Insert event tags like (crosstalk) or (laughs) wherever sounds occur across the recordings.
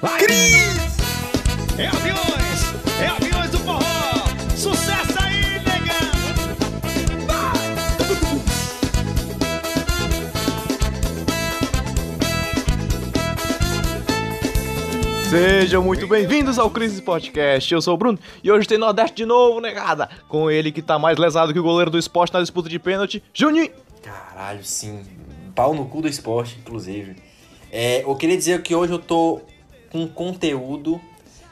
Cris! É aviões! É aviões do forró! Sucesso aí, negão! Sejam muito bem-vindos ao Crisis Podcast. Eu sou o Bruno e hoje tem Nordeste de novo, negada. Com ele que tá mais lesado que o goleiro do esporte na disputa de pênalti, Juninho. Caralho, sim. Pau no cu do esporte, inclusive. É, eu queria dizer que hoje eu tô com conteúdo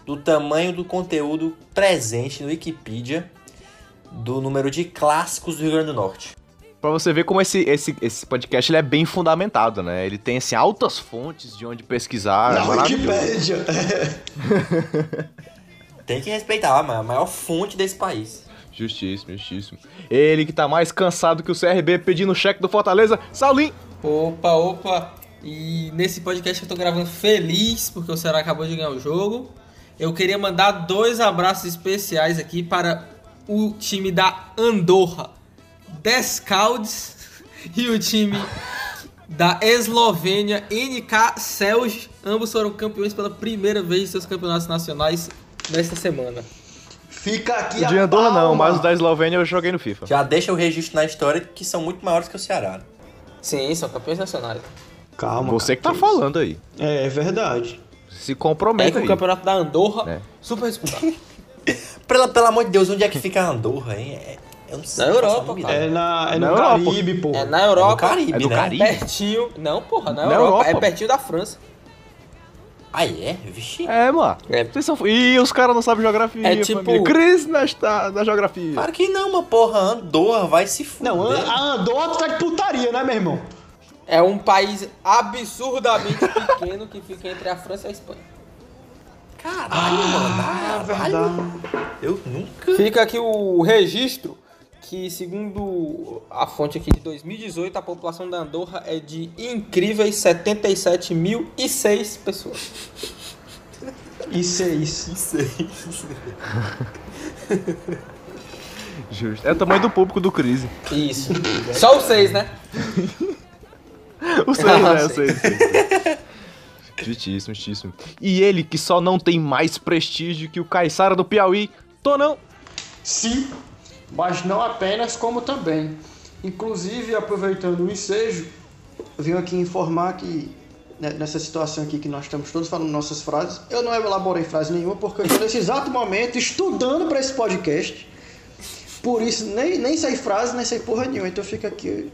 do tamanho do conteúdo presente no Wikipedia do número de clássicos do Rio Grande do Norte. Pra você ver como esse, esse, esse podcast ele é bem fundamentado, né? Ele tem assim, altas fontes de onde pesquisar. é Na maravilhoso. Wikipédia. (laughs) Tem que respeitar a maior fonte desse país. Justíssimo, justíssimo. Ele que tá mais cansado que o CRB pedindo o cheque do Fortaleza, Saulinho. Opa, opa! E nesse podcast eu tô gravando feliz porque o Ceará acabou de ganhar o jogo. Eu queria mandar dois abraços especiais aqui para o time da Andorra, Descaldes, (laughs) e o time da Eslovênia, NK Celj. Ambos foram campeões pela primeira vez em seus campeonatos nacionais nesta semana. Fica aqui O de Andorra não, palma. mas o da Eslovênia eu joguei no FIFA. Já deixa o registro na história que são muito maiores que o Ceará. Sim, são campeões nacionais. Calma. Você cara, que tá falando aí. É, é verdade. Se É compromete que o aí. campeonato da Andorra, É. super disputado. (laughs) Pelo, pelo amor de Deus, onde é que fica a Andorra, hein? É, eu não sei. Na Europa, cara. É, na, é Na no Europa. Caribe, pô. É na É no Europa. Caribe, É do né? Caribe? Pertinho. Não, porra, na, Na Europa. Europa. É pertinho da França. Ah, é? Vixe. É, mano. É. Vocês são... Ih, os caras não sabem geografia. É tipo- família. Crise nesta, na geografia. Claro que não, uma porra. Andorra vai se fuder. Não, a Andorra tá de putaria, né, meu irmão? É um país absurdamente pequeno que fica entre a França e a Espanha. Caralho, mano. Ah, Caralho. verdade. Eu nunca. Fica aqui o registro que, segundo a fonte aqui de 2018, a população da Andorra é de incríveis 77.006 pessoas. Isso é isso. Isso aí. Justo. É o tamanho do público do Crise. Isso. Só os seis, né? (laughs) (laughs) O seis, Ah, né? O sei. seis, seis. Justíssimo, justíssimo. E ele que só não tem mais prestígio que o Caissara do Piauí, Tonão. Sim, mas não apenas, como também. Inclusive, aproveitando o ensejo, eu vim aqui informar que né, nessa situação aqui que nós estamos todos falando nossas frases, eu não elaborei frase nenhuma porque eu estou nesse exato momento estudando para esse podcast. Por isso, nem, nem sei frase, nem sei porra nenhuma. Então fica aqui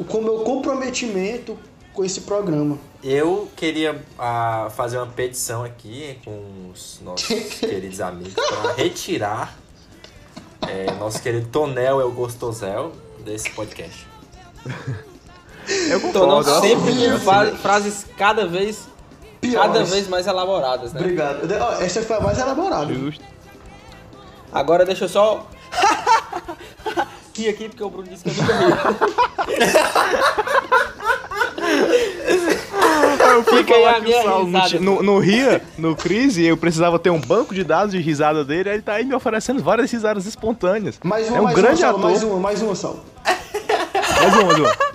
o com meu comprometimento com esse programa. Eu queria ah, fazer uma petição aqui com os nossos (laughs) queridos amigos para retirar é, nosso querido Tonel El Gostozel desse podcast. Eu concordo. ó. sempre fra- frases cada vez, cada Piores. vez mais elaboradas, né? Obrigado. Ó, Essa foi a mais elaborada. Justo. Agora deixa eu só. (laughs) rir aqui porque o Bruno disse que eu nunca ri. (laughs) Eu fui Fica aí falar que minha o Saulo não no Ria, no Crise, eu precisava ter um banco de dados de risada dele, aí ele tá aí me oferecendo várias risadas espontâneas. Mais uma, é um mais grande uma, Saulo, ator. mais uma, mais uma, Saulo. Mais uma, mais uma. (laughs)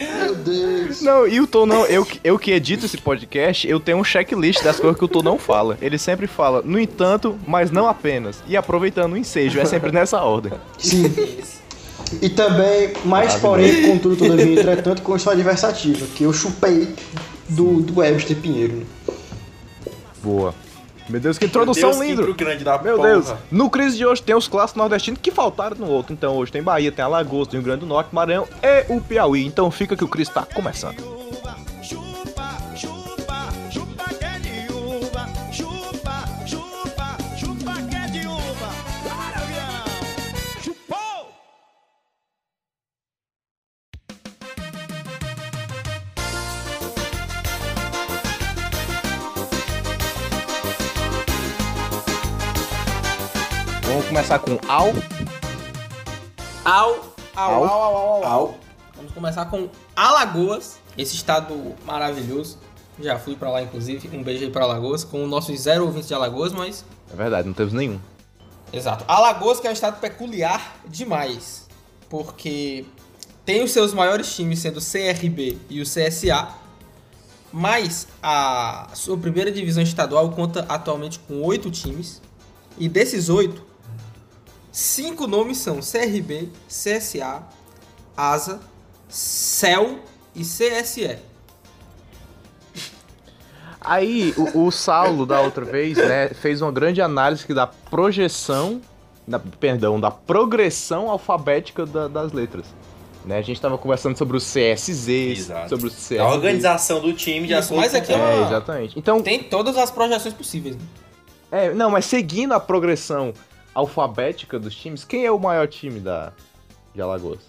Meu Deus. Não, e o Tom não, eu, que- eu que edito esse podcast, eu tenho um checklist das coisas que o Tom não fala. Ele sempre fala, no entanto, mas não apenas. E aproveitando o ensejo, é sempre nessa ordem. Sim. E também, mais porém, contudo, todavia, entretanto, com sua adversativa, que eu chupei do, do Webster Pinheiro. Boa. Meu Deus, que introdução Deus, linda. grande da Meu porra. Deus, no Crise de hoje tem os clássicos nordestinos que faltaram no outro. Então hoje tem Bahia, tem Alagoas, tem Rio Grande do Norte, Maranhão e o Piauí. Então fica que o Cris tá começando. Au, au, Au. au, au, au, au. Au. Vamos começar com Alagoas, esse estado maravilhoso. Já fui pra lá, inclusive. Um beijo aí pra Alagoas, com nossos zero ouvintes de Alagoas, mas. É verdade, não temos nenhum. Exato. Alagoas, que é um estado peculiar demais. Porque tem os seus maiores times sendo o CRB e o CSA, mas a sua primeira divisão estadual conta atualmente com oito times. E desses oito, cinco nomes são CRB, CSA, ASA, CEL e CSE. Aí o, o Saulo, da outra vez, né, fez uma grande análise da projeção, da, perdão, da progressão alfabética da- das letras. Né, a gente tava conversando sobre o CSZ, Exato. sobre o CSZ. A organização do time de Isso, acordo mas aqui é É, uma- exatamente. Então, Tem todas as projeções possíveis. né? é, não, mas seguindo a progressão alfabética dos times, quem é o maior time da, de Alagoas?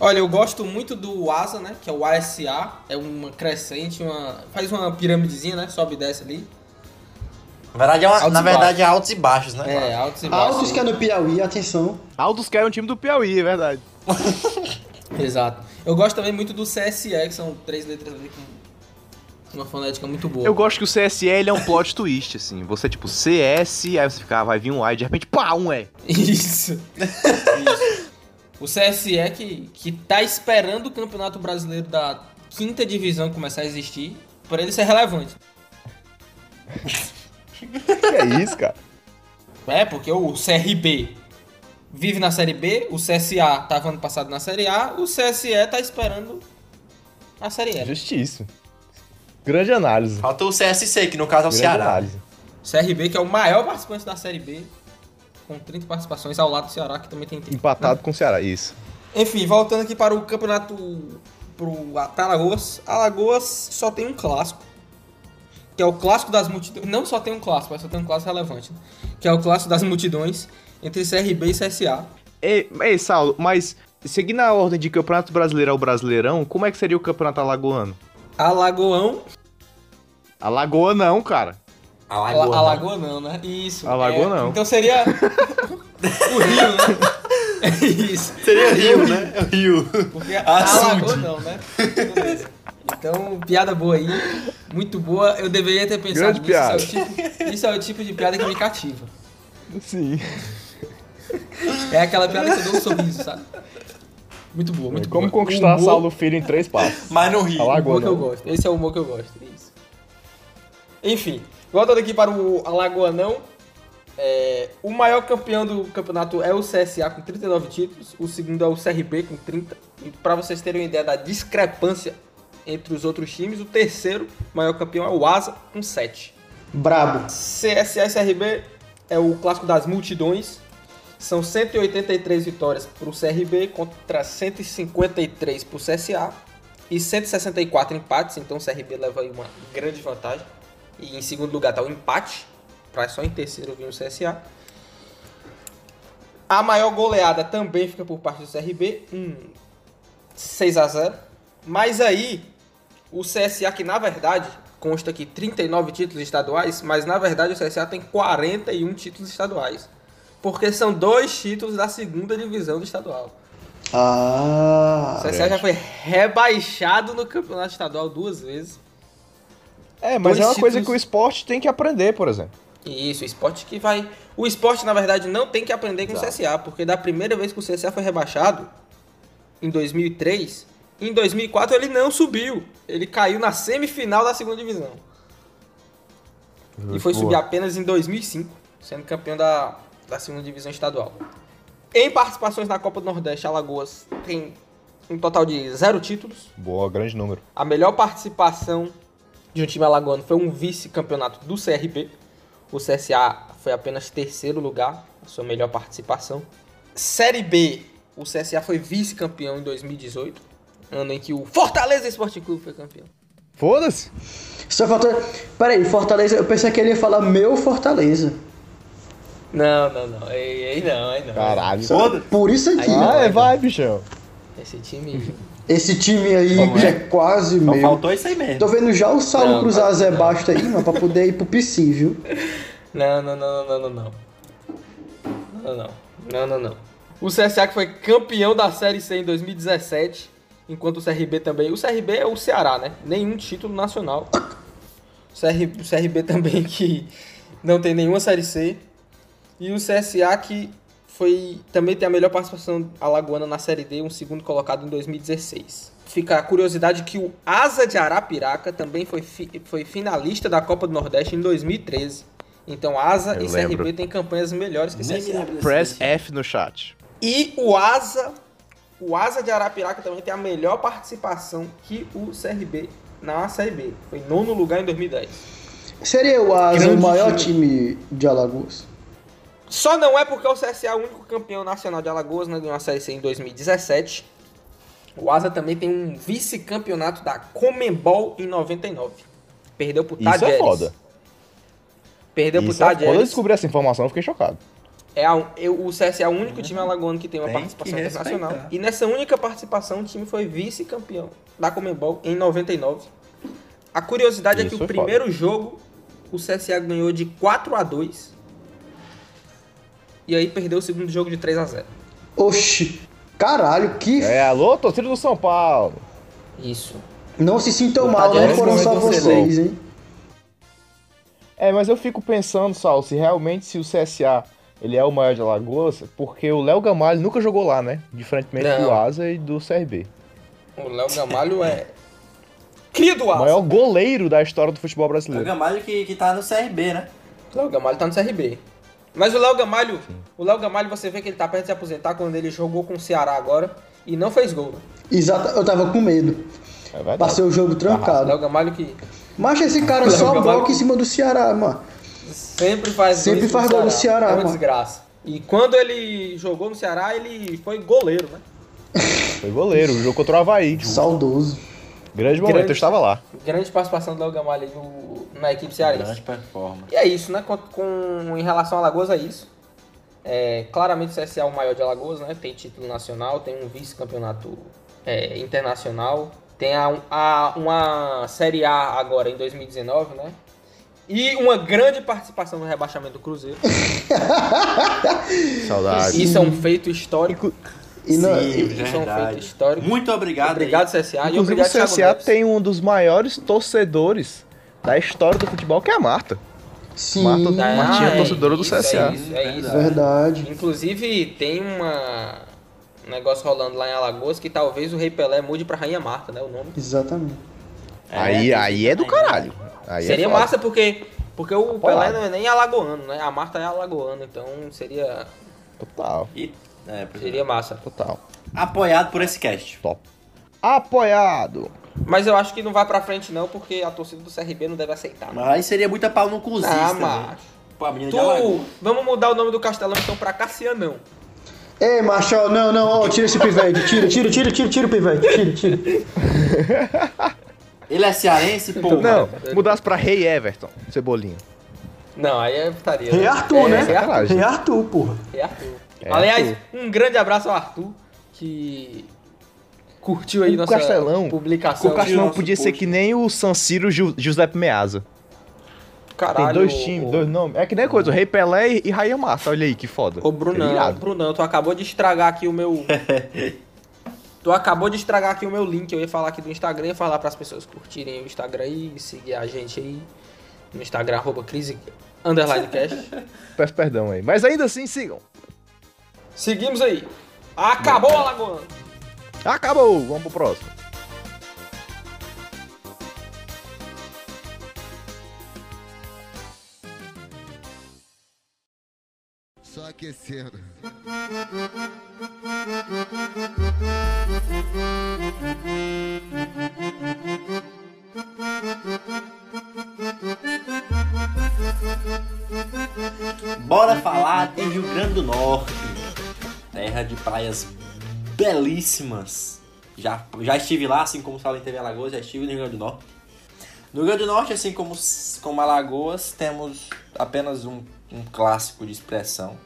Olha, eu gosto muito do ASA, né? Que é o ASA. É uma crescente, uma. Faz uma pirâmidezinha, né? Sobe e desce ali. Na verdade, é, uma- Altos na e verdade é altos e baixos, né? É, altos e baixos. Altos que é no Piauí, atenção. Aldos que é um time do Piauí, é verdade. (laughs) Exato. Eu gosto também muito do CSE, que são três letras ali com uma fonética muito boa. Eu gosto que o CSE ele é um plot (laughs) twist, assim. Você, tipo, CS, aí você fica, ah, vai vir um A e de repente, pá, um E. Isso. Isso. (laughs) O CSE que, que tá esperando o Campeonato Brasileiro da quinta divisão começar a existir para ele ser relevante. Que é isso, cara? É, porque o CRB vive na Série B, o CSA tava ano passado na Série A, o CSE tá esperando a Série E. Justiça. Grande análise. Falta o CSC, que no caso é o Grande Ceará. análise. CRB, que é o maior participante da Série B, com 30 participações, ao lado do Ceará, que também tem 30. Empatado com o Ceará, isso. Enfim, voltando aqui para o campeonato pro Alagoas. Alagoas só tem um clássico. Que é o clássico das multidões. Não só tem um clássico, mas só tem um clássico relevante. né? Que é o clássico das multidões entre CRB e CSA. Ei, ei, Saulo, mas seguindo a ordem de Campeonato Brasileiro ao Brasileirão, como é que seria o Campeonato Alagoano? Alagoão. Alagoa não, cara. Alagoa. Ala- né? Alagoa não, né? Isso. Alagoa é, não. Então seria (laughs) o Rio, né? (laughs) Isso. Seria Rio, né? É o Rio. Porque Açude. Alagoa não, né? Então, piada boa aí. Muito boa. Eu deveria ter pensado Grande nisso. piada. Isso é, o tipo, isso é o tipo de piada que me cativa. Sim. É aquela piada que eu dou um sorriso, sabe? Muito boa, muito Como boa. conquistar Humor- Saulo Filho em três passos. Mas no Rio. Alagoa humor que eu não. gosto. Esse é o humor que eu gosto. Enfim, voltando aqui para o Alagoanão. É, o maior campeão do campeonato é o CSA com 39 títulos, o segundo é o CRB com 30. E para vocês terem uma ideia da discrepância entre os outros times, o terceiro maior campeão é o Asa com 7. Brabo. CSA e CRB é o clássico das multidões. São 183 vitórias para o CRB contra 153 para o CSA e 164 empates, então o CRB leva aí uma grande vantagem. E em segundo lugar está o empate, para só em terceiro vir o CSA. A maior goleada também fica por parte do CRB, um 6 a 0. Mas aí o CSA que na verdade consta aqui 39 títulos estaduais, mas na verdade o CSA tem 41 títulos estaduais. Porque são dois títulos da segunda divisão do estadual. Ah. O CSA já foi rebaixado no campeonato estadual duas vezes. É, mas Dois é uma coisa títulos- que o esporte tem que aprender, por exemplo. Isso, o esporte que vai. O esporte, na verdade, não tem que aprender com o CSA, porque da primeira vez que o CSA foi rebaixado, em 2003, em 2004 ele não subiu. Ele caiu na semifinal da segunda divisão. E foi Boa. subir apenas em 2005, sendo campeão da, da segunda divisão estadual. Em participações na Copa do Nordeste, Alagoas tem um total de zero títulos. Boa, grande número. A melhor participação de um time alagoano foi um vice-campeonato do CRB. O CSA foi apenas terceiro lugar, a sua melhor participação. Série B, o CSA foi vice-campeão em 2018, ano em que o Fortaleza Esporte Clube foi campeão. Foda-se. Só falta. Peraí, Fortaleza. Eu pensei que ele ia falar meu Fortaleza. Não, não, não. Aí, não, aí não. Caralho. Por isso aqui. Não. Ah, é, vai, bichão. Esse time. Esse time aí Como que é? é quase Só meu. faltou isso aí mesmo. Tô vendo já o Saulo Não, cruzar não. a Zé Basta aí, mano, pra poder ir pro PC, viu? Não, não, não, não, não, não. Não, não. Não, não, não. O CSA que foi campeão da Série C em 2017, enquanto o CRB também. O CRB é o Ceará, né? Nenhum título nacional. O CR, o CRB também que não tem nenhuma Série C. E o CSA que foi também tem a melhor participação alagoana na Série D, um segundo colocado em 2016. Fica a curiosidade que o Asa de Arapiraca também foi, fi- foi finalista da Copa do Nordeste em 2013. Então Asa Eu e CRB lembro. têm campanhas melhores que CSA. desse- Press F no chat. E o Asa, o Asa de Arapiraca também tem a melhor participação que o CRB na Série B. Foi nono lugar em 2010. Seria o Asa Grande o maior time. time de Alagoas? Só não é porque o CSA é o único campeão nacional de Alagoas, né? Ganhou a Série C em 2017. O Asa também tem um vice-campeonato da Comembol em 99. Perdeu pro Isso Tajeres. é foda. Perdeu pro Isso é... Quando eu descobri essa informação, eu fiquei chocado. É a- eu- o CSA é o único time alagoano que tem uma Tem participação internacional. E nessa única participação, o time foi vice-campeão da Comembol em 99. A curiosidade é Isso que o primeiro jogo, o CSA ganhou de 4 a 2 E aí perdeu o segundo jogo de 3 a 0 Oxi, caralho, que. É, alô, torcida do São Paulo. Isso. Não se sintam O mal, não foram só vocês, hein? É, mas eu fico pensando, Sal, se realmente se o CSA ele é o maior de Alagoas, porque o Léo Gamalho nunca jogou lá, né? Diferentemente Não. do Asa e do CRB. O Léo Gamalho é. Cria do O Asa. maior goleiro da história do futebol É o brasileiro. Gamalho que, que tá no CRB, né? O Léo Gamalho tá no CRB. Mas o Léo Gamalho, o Léo Gamalho, você vê que ele tá perto de se aposentar quando ele jogou com o Ceará agora e não fez gol. né? Exato, eu tava com medo. É. Passei o jogo O trancado. Léo Gamalho que Mas esse cara Léo só Gamalho- bloca em cima do Ceará, mano. sempre faz Sempre faz gol no Ceará, É uma mano. desgraça. E quando ele jogou no Ceará, ele foi goleiro, né? Foi goleiro, o jogo contra o Havaí. Saudoso. Grande momento, Grande. eu estava lá. Grande participação do Léo Gamalho no- na equipe cearense. Grande performance. E é isso, né? Com, com- em relação a Alagoas, é isso. É, claramente o CSA é o maior de Alagoas, né? Tem título nacional, tem um vice-campeonato é, internacional, tem a, a- uma Série A agora em 2019, né? E uma grande participação no rebaixamento do Cruzeiro. (laughs) Saudade. Isso é um feito histórico. E não, Sim, Isso é um verdade. histórico. Muito obrigado. Obrigado, aí. CSA. e Inclusive obrigado, o CSA tem um dos maiores torcedores da história do futebol, que é a Marta. sim, Marta- Ah, Martinha é torcedora do isso, CSA. É isso, é isso. verdade. Inclusive, tem uma um negócio rolando lá em Alagoas que talvez o Rei Pelé mude pra Rainha Marta, né? O nome. Exatamente. aí, tem aí isso é do caralho. Aí é seria foda. massa porque, porque o. Pelé não é nem alagoano, né? A Marta é alagoana, então seria, Total, E, é, é. seria massa. total. Apoiado por esse cast. Top. Apoiado. Mas eu acho que não vai pra frente não, porque a torcida do CRB não deve aceitar. né? Mas aí seria muita pau no cuzista. Ah, né? macho. Alagoas. Tu, vamos mudar o nome do Castelão então pra Cassianão. Ei, macho, não, não, ó, tira esse pivete. Tira, tira, tira, tira, tira o pivete. Tira, tira. (laughs) Ele é cearense, pô. Não, mudasse pra Rei Everton, Cebolinha. Não, aí é putaria. Rei Arthur, né? Rei Arthur. Arthur, porra. Rei Arthur. É Aliás, Arthur. um grande abraço ao Arthur, que curtiu aí O nossa Castelão, publicação. O Castelão podia ser post. que nem o San Siro Ju- Giuseppe Meazza. Caralho, Tem dois times, o- dois nomes. É que nem coisa, o Rei Pelé e, e Raia Massa. Olha aí que foda. Ô, Brunão, irado. Brunão, tu acabou de estragar aqui o meu. (laughs) tu acabou de estragar aqui o meu link. Eu ia falar aqui do Instagram, ia falar pras pessoas curtirem o Instagram aí, seguir a gente aí no Instagram, arroba crise underline cast. Peço perdão aí. Mas ainda assim, sigam. Seguimos aí. Acabou a Lagoana. Acabou, vamos pro próximo. Só aquecendo. Bora falar de Rio Grande do Norte. Terra de praias belíssimas. Já, já estive lá, assim como o Salim teve Alagoas, já estive no Rio Grande do Norte. No Rio Grande do Norte, assim como, como Alagoas, temos apenas um, um clássico de expressão,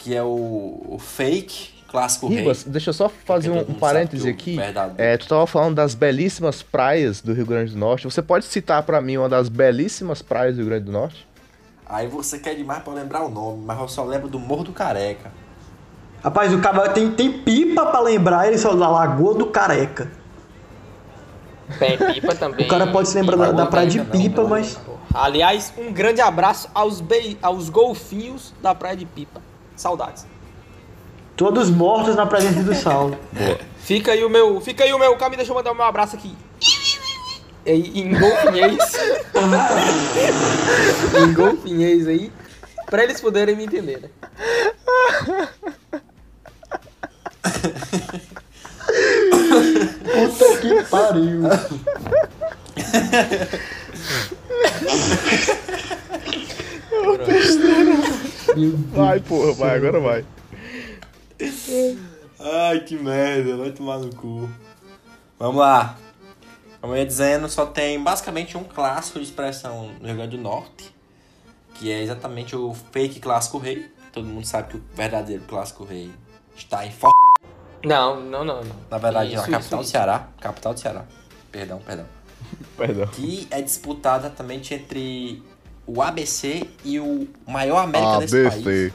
que é o, o fake, clássico Ribas, rei. deixa eu só fazer um, um parêntese que aqui. É, tu tava falando das belíssimas praias do Rio Grande do Norte. Você pode citar pra mim uma das belíssimas praias do Rio Grande do Norte? Aí você quer demais pra lembrar o nome, mas eu só lembro do Morro do Careca. Rapaz, o cara tem, tem pipa pra lembrar ele só da Lagoa do Careca. Tem pipa também. O cara pode se lembrar da, da praia de não, pipa, não. mas. Aliás, um grande abraço aos, be... aos golfinhos da praia de pipa. Saudades. Todos mortos na presença do Saulo. Fica aí o meu. Fica aí o meu. Calma, deixa eu mandar o meu abraço aqui. Em, em golfinhês. (laughs) em golfinhês aí. Pra eles poderem me entender, né? (laughs) Puta que pariu. Vai, porra, vai, agora vai. Ai, que merda, vai tomar no cu. Vamos lá. Como eu ia dizendo, só tem basicamente um clássico de expressão no Rio Grande do Norte, que é exatamente o fake clássico rei. Todo mundo sabe que o verdadeiro clássico rei está em. Não, não, não, não. Na verdade, Isso, na capital isso, do isso. Ceará. Capital do Ceará. Perdão, perdão. (laughs) Perdão. Que é disputada exatamente entre o ABC e o maior América desse país. ABC.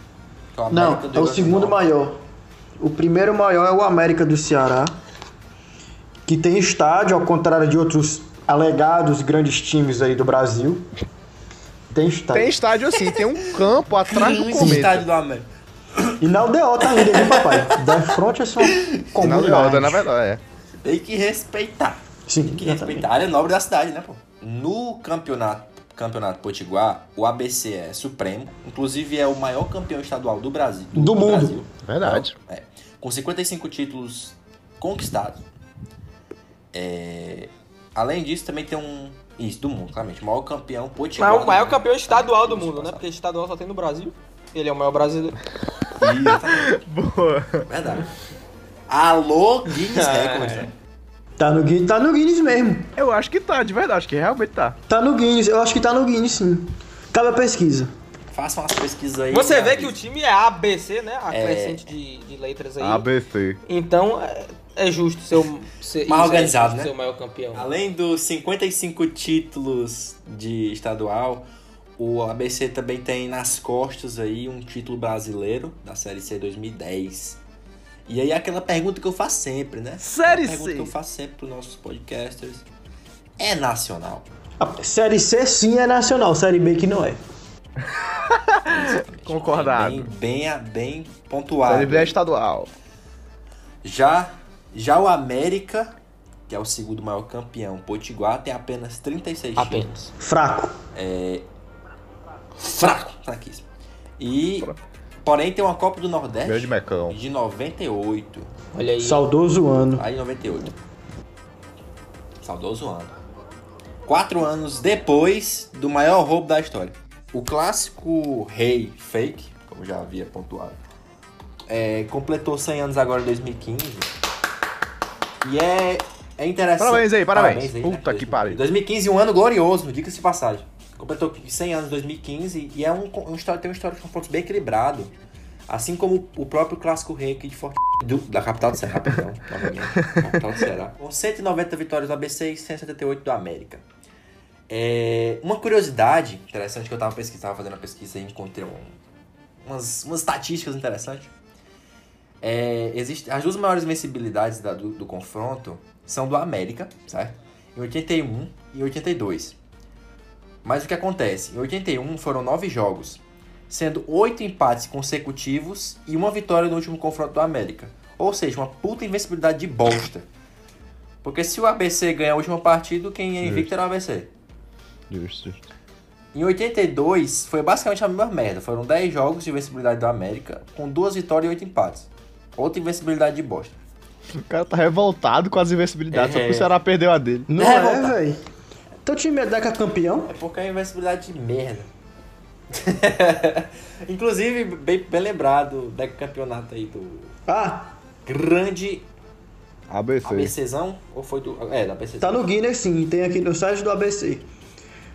que é o Não, é o segundo Norte. maior. O primeiro maior é o América do Ceará, que tem estádio, ao contrário de outros alegados grandes times aí do Brasil. Tem estádio. Tem estádio assim, tem um campo atrás do cometa. estádio do América. E na UDO ainda, viu, papai? Da front é só Não, comunidade. roda, na verdade, é. Tem que respeitar. Sim, Tem que exatamente. respeitar a área nobre da cidade, né, pô? No campeonato, campeonato Potiguar, o ABC é supremo. Inclusive é o maior campeão estadual do Brasil. Do mundo. Brasil. Verdade. É. Com 55 títulos conquistados. É, Além disso, também tem um... Isso, do mundo, claramente. O maior campeão Potiguar. Mas é o do maior campeão estadual do mundo, né? Porque estadual só tem no Brasil. Ele é o maior brasileiro. Exatamente. (laughs) Boa. Verdade. Alô, Guinness É. Records, né? Tá no, Guinness, tá no Guinness mesmo. Eu acho que tá, de verdade, acho que realmente tá. Tá no Guinness, eu acho que tá no Guinness sim. Cabe a pesquisa. Façam umas pesquisas aí. Você vê que o time é ABC, né? A É. crescente de, de letras aí. ABC. Então é, é justo ser o ser, Mais organizado, é né? ser o maior campeão. Além dos 55 títulos de estadual, o ABC também tem nas costas aí um título brasileiro da Série C 2010. E aí aquela pergunta que eu faço sempre, né? Série A pergunta C. que eu faço sempre pros nossos podcasters. É nacional. A série C sim é nacional, série B que não é. Concordado. Bem, bem, bem pontuado. Série B é estadual. Já, já o América, que é o segundo maior campeão, Potiguar, tem apenas 36 títulos. Apenas. Fraco. Fraco, fraquíssimo. E, porém, tem uma Copa do Nordeste Grande mecão. de 98. Olha aí. Saudoso ano. Aí, 98. Saudoso ano. Quatro anos depois do maior roubo da história. O clássico rei fake, como já havia pontuado, é, completou 100 anos agora em 2015. E é, é interessante. Parabéns aí, parabéns. Puta que 2015. pariu. 2015, um ano glorioso, diga-se de passagem. Completou 100 anos em 2015 e é um, um tem uma história de confrontos bem equilibrado. Assim como o próprio clássico rei aqui de Forte do- da capital do Ceará, perdão, (laughs) capital do Ceará. Com 190 vitórias do ABC e 178 do América. É, uma curiosidade interessante que eu tava pesquisando, fazendo a pesquisa e encontrei um- umas, umas estatísticas interessantes. É, existe, as duas maiores vencibilidades da- do, do confronto são do América, certo? Em 81 e 82. Mas o que acontece? Em 81 foram nove jogos, sendo oito empates consecutivos e uma vitória no último confronto do América. Ou seja, uma puta invencibilidade de bosta. Porque se o ABC ganha a última partida, quem é invicto era o ABC. Justo. Em 82, foi basicamente a mesma merda. Foram 10 jogos de invencibilidade do América, com duas vitórias e oito empates. Outra invencibilidade de bosta. O cara tá revoltado com as invencibilidades, só É. porque o Ceará perdeu a dele. Não É, é, velho. Teu time é Deca campeão? É porque é invencibilidade de merda. (laughs) Inclusive, bem, bem lembrado do campeonato aí do Ah, grande ABC. ABCzão, ou foi do... É, da ABC. tá no Guinness sim, tem aqui no site do ABC.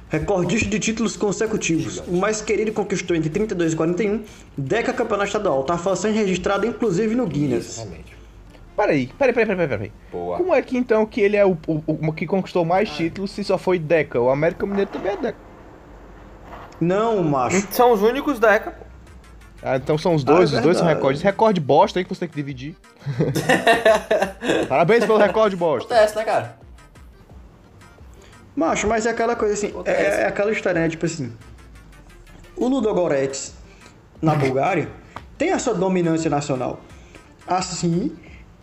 Recordista de títulos consecutivos. O mais querido conquistou entre 32 e 41, Deca campeonato estadual. Tá façanha registrada inclusive no Guinness. Exatamente. Peraí, peraí, peraí, peraí, peraí. Boa. Como é que então que ele é o, o, o que conquistou mais títulos se só foi Deca? O América Mineiro também é Deca. Não, macho. São os únicos Deca, pô. Ah, então são os dois, Ah, é os dois são recordes. Recorde bosta aí que você tem que dividir. (laughs) Parabéns pelo recorde bosta. Acontece, né, cara? Macho, mas é aquela coisa assim, Acontece. é, é aquela história, né? Tipo assim, o Ludogorets na Bulgária tem a sua dominância nacional. assim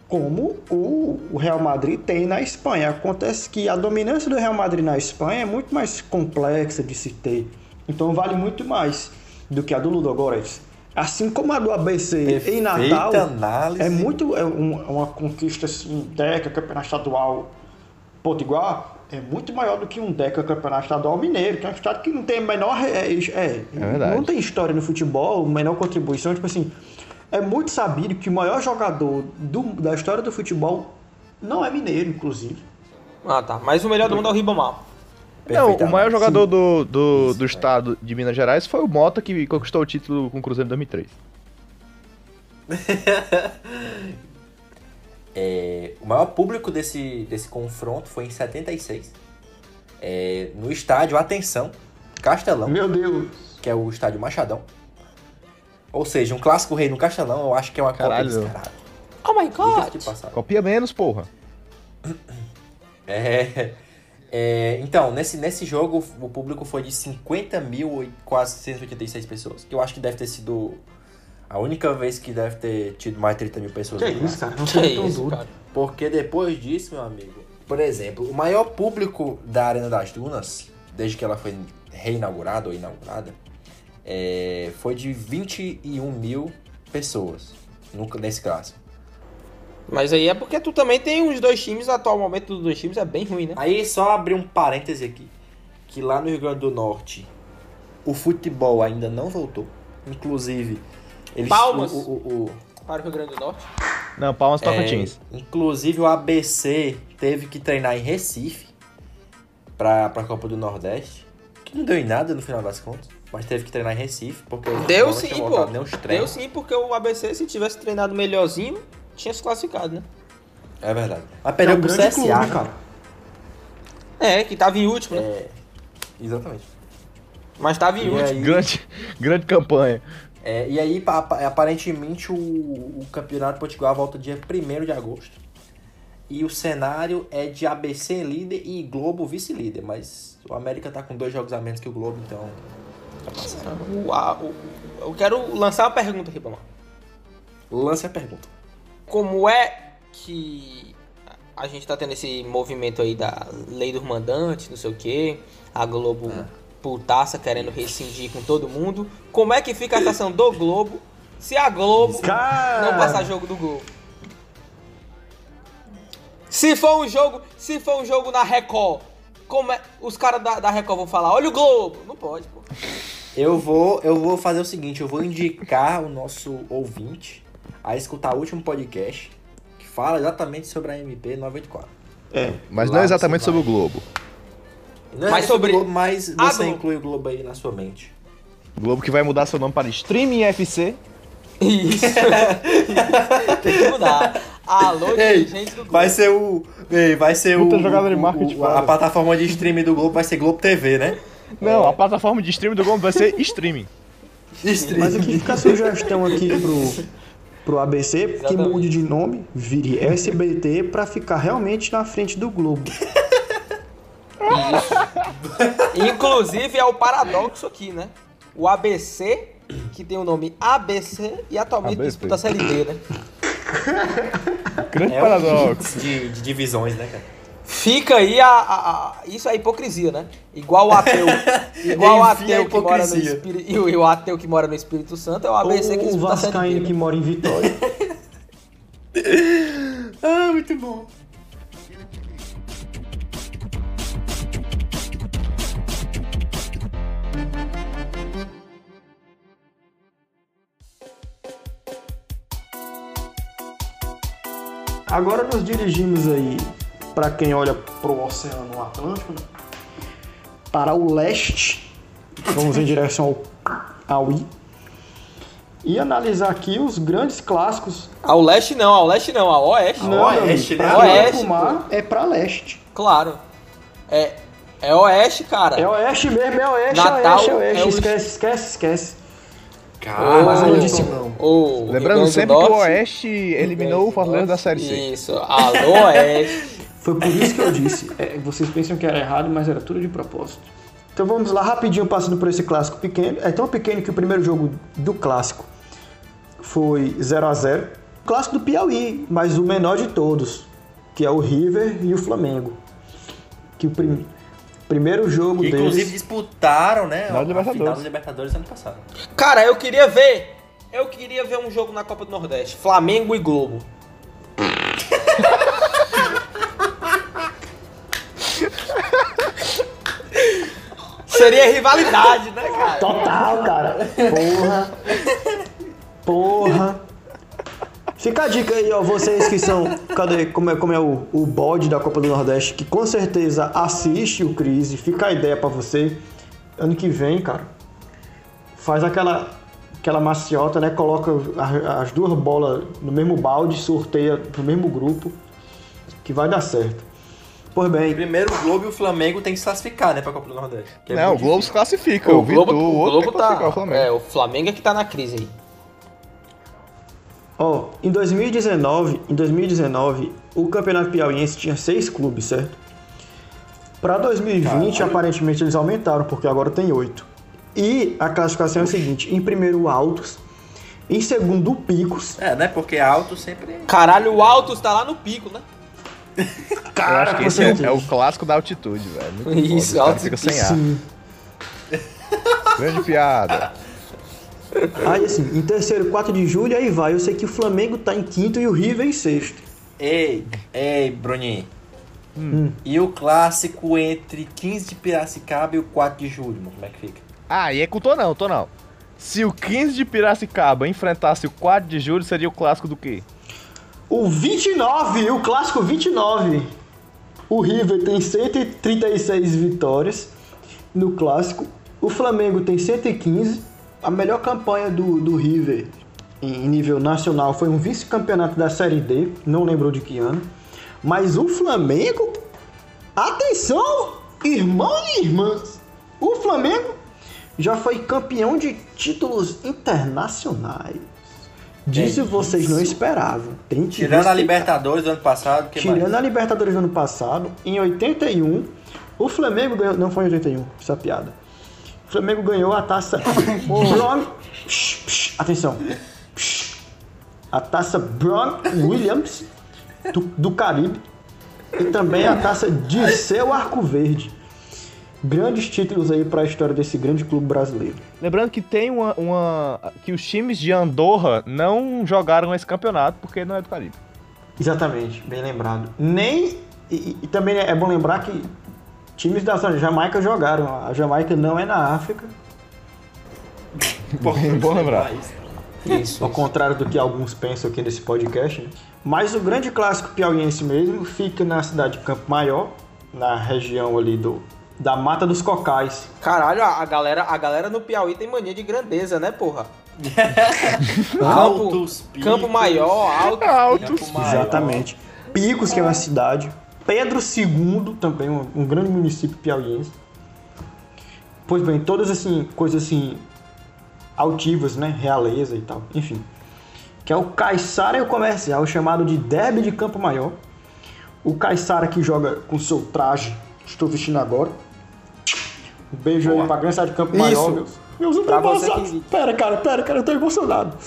como o, Real Madrid tem na Espanha. Acontece que a dominância do Real Madrid na Espanha é muito mais complexa de se ter. Então vale muito mais do que a do Ludogorets. Assim como a do ABC em Natal, análise. é muito é um- uma conquista assim, Deca, campeonato estadual Potiguar, é muito maior do que um Deca campeonato estadual mineiro, que é um estado que não tem a menor. É, é, verdade. não tem história no futebol, menor contribuição. Tipo assim, é muito sabido que o maior jogador do- da história do futebol não é mineiro, inclusive. Ah, tá. Mas o melhor do mundo é o Ribamar. Não, o maior jogador do, do, Isso, do é. estado de Minas Gerais foi o Mota, que conquistou o título com o Cruzeiro em 2003. (laughs) É, o maior público desse, desse confronto foi em 76. É, no estádio, atenção, Castelão, Meu Deus. que é o estádio Machadão. Ou seja, um clássico rei no Castelão, eu acho que é uma Caralho. cópia descarada. Oh my passagem. Copia menos, porra. (clears throat) É, é, então, nesse, nesse jogo, o público foi de 50 mil e quase 186 pessoas. Que eu acho que deve ter sido a única vez que deve ter tido mais de 30 mil pessoas. Que isso, cara? Não Que sei tão isso, duro. cara. Porque depois disso, meu amigo, por exemplo, o maior público da Arena das Dunas, desde que ela foi reinaugurada ou inaugurada, é, foi de 21 mil pessoas no- nesse clássico. Mas aí é porque tu também tem os dois times, o atual momento dos dois times é bem ruim, né? Aí só abrir um parêntese aqui, que lá no Rio Grande do Norte o futebol ainda não voltou. Inclusive, eles Palmas. O, o- o- Para o Rio Grande do Norte. Não, Palmas é, Tocantins. inclusive o ABC teve que treinar em Recife pra, pra Copa do Nordeste. Que não deu em nada no final das contas. Mas teve que treinar em Recife, porque Deu não sim, tinha pô. nem os Deu sim, porque o ABC, se tivesse treinado melhorzinho, tinha se classificado, né? É verdade. Mas É perdeu um pro CSA, clube, né? cara. É, que tava em último, né? É, exatamente. Mas tava em E último. aí, Grande, grande campanha. é, e aí, pa- pa- aparentemente, o, o campeonato potiguar volta dia 1 de agosto. E o cenário é de ABC líder e Globo vice-líder. Mas o América tá com dois jogos a menos que o Globo, então. Tá passando. Eu quero lançar uma pergunta aqui, Pamar. Lance a pergunta. Como é que a gente tá tendo esse movimento aí da lei dos mandantes, não sei o quê, a Globo putaça querendo rescindir com todo mundo. Como é que fica a estação do Globo se a Globo Cara. não passar jogo do Globo? Se for um jogo, se for um jogo na Record, como é, os caras da, da Record vão falar, olha o Globo. Não pode, pô. Eu vou, eu vou fazer o seguinte: eu vou indicar o nosso ouvinte a escutar o último podcast que fala exatamente sobre a MP 984. É. Mas Lá não exatamente você sobre o. Globo. Não é Mas sobre o Globo, mas a você Globo. inclui o Globo aí na sua mente. Globo que vai mudar seu nome para Streaming FC. Isso. (laughs) Tem que mudar. Alô, Ei, dirigentes do Globo. Vai ser o. ei, Vai ser Puta o. jogada de o- marketing o- a foda. plataforma de streaming do Globo vai ser Globo TV, né? Não, a plataforma de streaming do Globo vai ser streaming. Mas aqui fica a sugestão aqui pro, pro ABC que Exatamente. mude de nome, vire SBT pra ficar realmente na frente do Globo. (laughs) Inclusive é o paradoxo aqui, né? O ABC, que tem o nome ABC e atualmente ABC. disputa a Série D, né? Grande É paradoxo. de, de divisões, né, cara? Fica aí a, a- a- Isso é hipocrisia, né? Igual o ateu. (laughs) Igual o ateu que mora no. Espírito. E o, e o ateu que mora no Espírito Santo é o ABC que Ou o Série D. Vascaíno que mora em Vitória. (laughs) Ah, muito bom. Agora nos dirigimos aí para quem olha pro Oceano Atlântico, né? para o leste. Vamos em direção ao, ao I. E analisar aqui os grandes clássicos. Ao leste não, ao leste não, ao oeste. Ao meu oeste, né? pra Oeste, mar é para leste. Claro. É, é oeste, cara. É oeste mesmo, é oeste, Natal é oeste, é oeste. é o- Esquece, esquece, esquece. Cara, Mas eu disse- não. O Lembrando sempre que o. Oeste eliminou o Fortaleza da Série C. Isso, alô oeste. Foi por isso que eu disse. (laughs) É, vocês pensam que era errado, mas era tudo de propósito. Então vamos lá, rapidinho passando por esse clássico pequeno. É tão pequeno que o primeiro jogo do clássico foi 0 a 0 clássico do Piauí, mas o menor de todos, que é o River e o Flamengo. Que o prim- primeiro jogo Que, inclusive deles... disputaram, né? Na Libertadores. final da Libertadores ano passado. Cara, eu queria ver. Eu queria ver um jogo na Copa do Nordeste. Flamengo e Globo. Seria rivalidade, né, cara? Total, cara. Porra. Porra. Fica a dica aí, ó, vocês que são. Cadê? Como é, como é o, o bode da Copa do Nordeste, que com certeza assiste o Crise. Fica a ideia pra você. Ano que vem, cara. Faz aquela. Aquela maciota, né? Coloca a- as duas bolas no mesmo balde, sorteia pro mesmo grupo. Que vai dar certo. Pois bem, Primeiro o Globo e o Flamengo tem que se classificar, né, pra Copa do Nordeste. é Não, o Globo se classifica. O, Vitor, o outro tem que classificar o Flamengo. É, o Flamengo é que tá na crise aí. Ó, em 2019, em 2019, o Campeonato Piauiense tinha seis clubes, certo? Para 2020, aparentemente eles aumentaram, porque agora tem oito. E a classificação é a seguinte: em primeiro, o Altos, em segundo, o Picos. É, né, porque alto sempre... Caralho, o Altos tá lá no pico, né? (laughs) Eu acho que esse é, é o clássico da altitude, velho. Muito Isso, alto- ficam sem ar. Sim. Grande piada. (laughs) Aí assim, em terceiro, 4 de julho, aí vai. Eu sei que o Flamengo tá em quinto e o River em sexto. Ei, ei, Bruninho. Hum. E o clássico entre 15 de Piracicaba e o 4 de julho, mano, como é que fica? Ah, e é com o não, tô não. Se o 15 de Piracicaba enfrentasse o 4 de julho, seria o clássico do quê? O 29, o clássico 29. O River tem 136 vitórias no clássico. O Flamengo tem 115. A melhor campanha do, do River em nível nacional foi um vice-campeonato da Série D, não lembrou de que ano. Mas o Flamengo, atenção, irmão e irmãs, o Flamengo já foi campeão de títulos internacionais. Disso É vocês não esperavam. Tem que Tirando a respeitar. Libertadores do ano passado, Tirando mais? a Libertadores do ano passado, em 81, o Flamengo ganhou. Não foi em 81, essa piada. O Flamengo ganhou a taça. (laughs) Bron... Psh, psh, atenção. Psh. A taça Bron Williams do, do Caribe e também a taça Dirceu Arco Verde. Grandes títulos aí para a história desse grande clube brasileiro. Lembrando que tem uma, uma- que os times de Andorra não jogaram esse campeonato porque não é do Caribe. Exatamente, bem lembrado. Nem. E, e também é bom lembrar que times da Jamaica jogaram. A Jamaica não é na África, (laughs) Bom lembrar. Isso. ao contrário do que alguns pensam aqui nesse podcast. né? Mas o grande clássico piauiense mesmo fica na cidade de Campo Maior, na região ali do da Mata dos Cocais. Caralho, a a galera, a galera no Piauí tem mania de grandeza, né, porra? (laughs) Altos Picos. Campo Maior, alto. (laughs) Altos. Campo Maior. Exatamente. Picos, que é uma cidade. Pedro II, também um, um grande município piauiense. Pois bem, todas assim, coisas assim altivas, né? Realeza e tal. Enfim. Que é o Caiçara e o Comercial, chamado de Derby de Campo Maior. O Caiçara que joga com seu traje, que estou vestindo agora. Um beijo aí pra grande cidade de Campo Isso. Maior, meus. Meus que- Pera, cara, pera, cara, eu tô emocionado.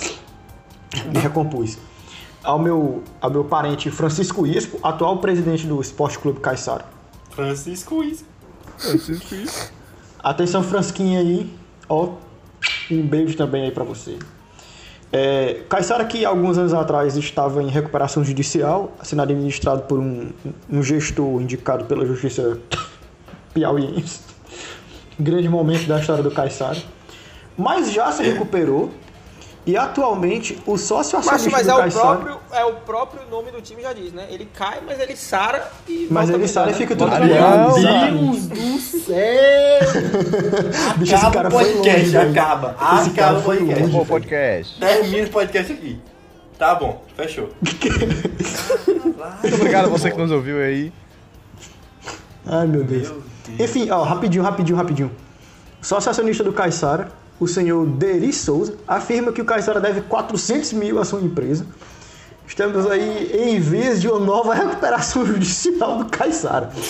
Me recompus. Ao meu, ao meu parente Francisco Ispo, atual presidente do Esporte Clube Caiçara. Francisco Isco. Atenção, Fransquinha aí. Ó, um beijo também aí pra você. É, Caiçara, que alguns anos atrás estava em recuperação judicial, sendo administrado por um, um gestor indicado pela Justiça Piauiense. Grande momento da história do Caiçara. Mas já se recuperou. E atualmente o sócio Mas, acionista mas do é, o Caiçara... próprio, é o próprio nome do time já diz, né? Ele cai, mas ele sara e. Mas volta ele sara e fica né? tudo bem. Não, Deus do céu! (laughs) Bicho, esse Acaba cara o foi podcast, longe, velho. acaba. Esse cara Acaba o foi podcast. longe. Bom podcast. Termina o podcast aqui. Tá bom, fechou. (laughs) Muito obrigado a você que nos ouviu aí. Ai, meu Deus. Meu Deus. Enfim, ó, rapidinho, rapidinho, rapidinho. Sócio acionista do Caixara, o senhor Deri Souza, afirma que o Caixara deve 400 mil à sua empresa. Estamos aí em vias de uma nova recuperação (laughs) judicial do Caixara. (laughs)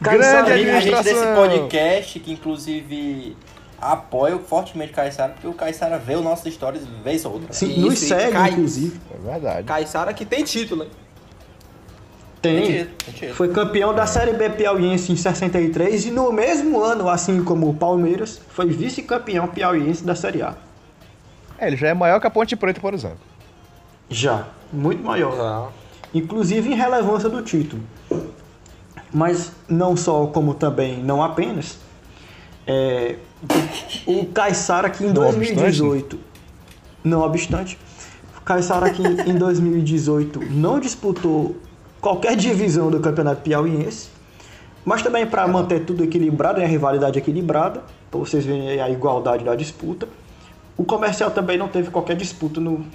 Grande A gente, a gente desse podcast, que inclusive apoio fortemente o Caissara, porque o Caissara vê o nossas histórias vez ou outra. Sim, Isso, nos segue, inclusive. É verdade. Caissara que tem título, hein? Tem. Foi campeão da Série B piauiense em 63 e no mesmo ano, assim como o Palmeiras, foi vice-campeão piauiense da Série A. É, ele já é maior que a Ponte Preta, por exemplo. Já, muito maior. Já. Inclusive em relevância do título. Mas não só, como também, não apenas. é, o Caissara que em Não obstante? 2018, não obstante, o Caissara que em 2018 não disputou qualquer divisão do Campeonato Piauiense, mas também para manter tudo equilibrado, né, a rivalidade equilibrada, para vocês verem aí a igualdade da disputa. O comercial também não teve qualquer disputa no.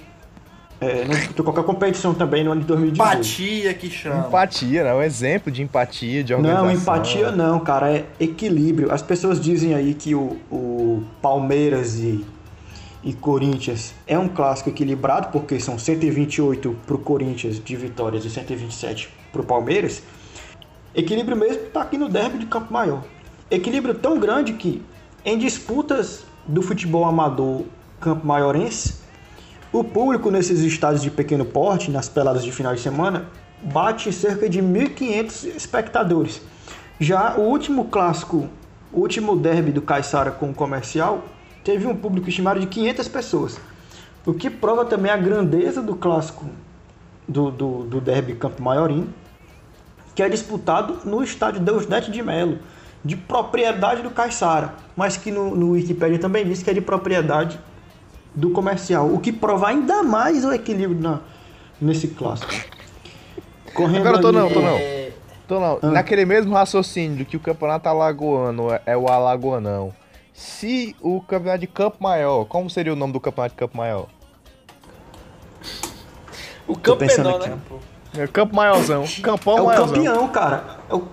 É, não disputou qualquer competição também no ano de 2018. Empatia que chama. Empatia, né? Um exemplo de empatia, de organização. Não, empatia não, cara, é equilíbrio. As pessoas dizem aí que o, o Palmeiras e, e Corinthians é um clássico equilibrado, porque são 128 pro Corinthians de vitórias e 127 pro Palmeiras. Equilíbrio mesmo tá aqui no derby de Campo Maior. Equilíbrio tão grande que em disputas do futebol amador campo maiorense, o público nesses estádios de pequeno porte, nas peladas de final de semana, bate cerca de 1.500 espectadores. Já o último clássico, o último derby do Caixara com o comercial, teve um público estimado de 500 pessoas. O que prova também a grandeza do clássico do, do, do derby Campo Maiorim, que é disputado no estádio Deusdete de Melo, de propriedade do Caixara, mas que no, no Wikipedia também diz que é de propriedade do comercial, o que prova ainda mais o equilíbrio na, nesse clássico. Correndo Agora eu tô ali- não, tô não. É, Então, não, Ah. naquele mesmo raciocínio de que o campeonato alagoano é- é o alagoanão, se o campeonato de Campo Maior, como seria o nome do campeonato de Campo Maior? O Tô pensando campeão, aqui. né? É Campo Maiorzão. Campão É o Maiorzão. campeão, cara. É o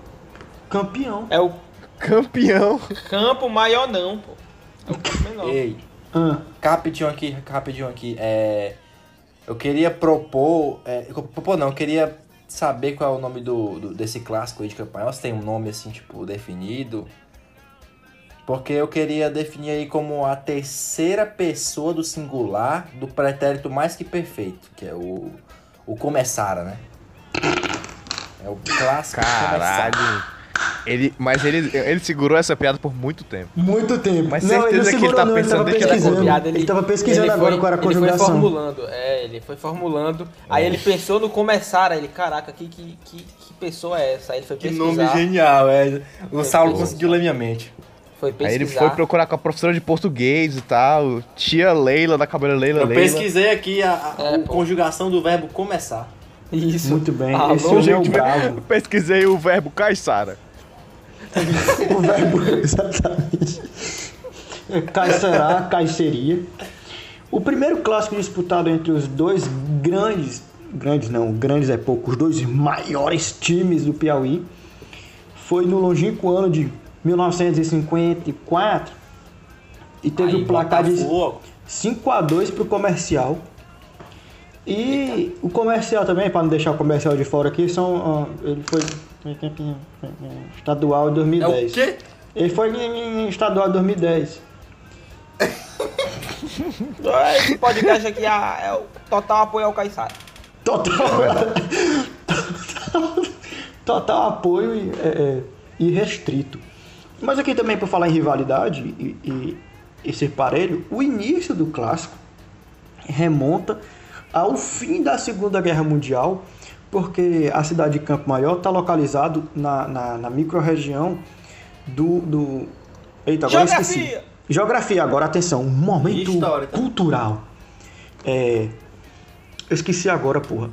campeão. É o Campeão. campo maior não, pô. É o campo menor. Ei, Ah, rapidinho aqui, rapidinho aqui. É, eu queria propor. É, eu- propor não, eu queria saber qual é o nome do, do- desse clássico aí de campanha. Se tem um nome assim, tipo, definido. Porque eu queria definir aí como a terceira pessoa do singular do pretérito mais que perfeito, que é o, o começara, né? É o clássico começara. Caralho. Ele, mas ele, ele segurou essa piada por muito tempo. muito tempo. Mas não, ele certeza não que ele segurou tá não, ele pensando tava desde que era pesquisando. Piada, Ele tava pesquisando ele agora foi- qual era a Ele foi conjugação. formulando, é, ele foi formulando. Aí ele pensou no começar, aí ele, caraca, que, que, que, que pessoa é essa? Aí ele foi Que pesquisar. nome genial, é. O Saulo conseguiu ler minha mente. Foi Aí pesquisar. ele foi procurar com a professora de português e tal. Tia Leila, da cabelo Leila Eu Leila. pesquisei aqui a, a- É, conjugação do verbo começar. Isso. Muito bem. Alô, Esse é o gente, bravo. (laughs) Pesquisei o verbo Caissara. o verbo, (laughs) exatamente. Cai será, cai seria. O primeiro clássico disputado entre os dois grandes, grandes não, grandes é pouco, os dois maiores times do Piauí foi no longínquo ano de 1954 e teve Aí, o placar de Botafogo. 5 a 2 pro comercial. E o comercial também, para não deixar o comercial de fora aqui, são, ele foi estadual em É 2010. o quê? Ele foi em, estadual em 2010. Esse podcast aqui é, é o total apoio ao Caissara. Total, (laughs) total apoio e, é, é, e restrito. Mas aqui também, por falar em rivalidade e, e, e ser parelho, o início do clássico remonta ao fim da Segunda Guerra Mundial, porque a cidade de Campo Maior está localizado na, na, na microrregião do, do... Eita, agora eu esqueci. Geografia! Geografia, agora atenção, um momento História, tá? cultural. É, eu esqueci agora, porra.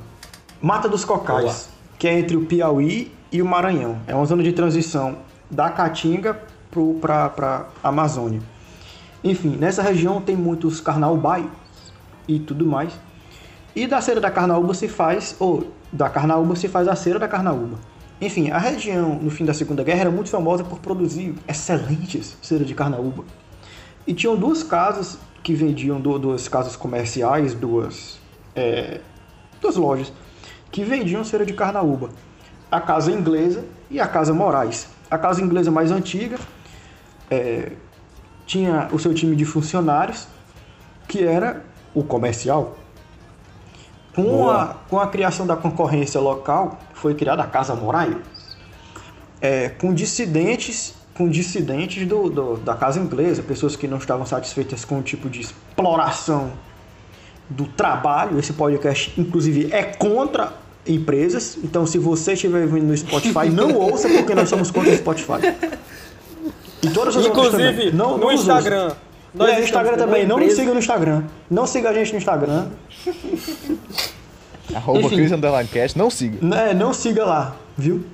Mata dos Cocais, que é entre o Piauí e o Maranhão. É uma zona de transição da Caatinga pra, pra Amazônia. Enfim, nessa região tem muitos carnaubais e tudo mais. E da cera da Carnaúba se faz, ou da Carnaúba se faz a cera da Carnaúba. Enfim, a região no fim da Segunda Guerra era muito famosa por produzir excelentes cera de Carnaúba. E tinham duas casas que vendiam, du- duas casas comerciais, duas, é, duas lojas, que vendiam cera de carnaúba. A casa inglesa e a casa Moraes. A casa inglesa mais antiga é, tinha o seu time de funcionários, que era o comercial. Com a, com a criação da concorrência local, foi criada a Casa Moraes, é, com dissidentes, com dissidentes do, do- da casa inglesa, pessoas que não estavam satisfeitas com o tipo de exploração do trabalho. Esse podcast, inclusive, é contra empresas. Então, se você estiver ouvindo no Spotify, não (laughs) ouça, porque nós somos contra o Spotify. E todas as outras também. Inclusive, Não- no não Instagram. ouça. Nós É, no Instagram também. Não me siga no Instagram. Não siga a gente no Instagram. (laughs) Arroba Enfim. Chris Underline Cast, não siga. É, não siga lá, viu?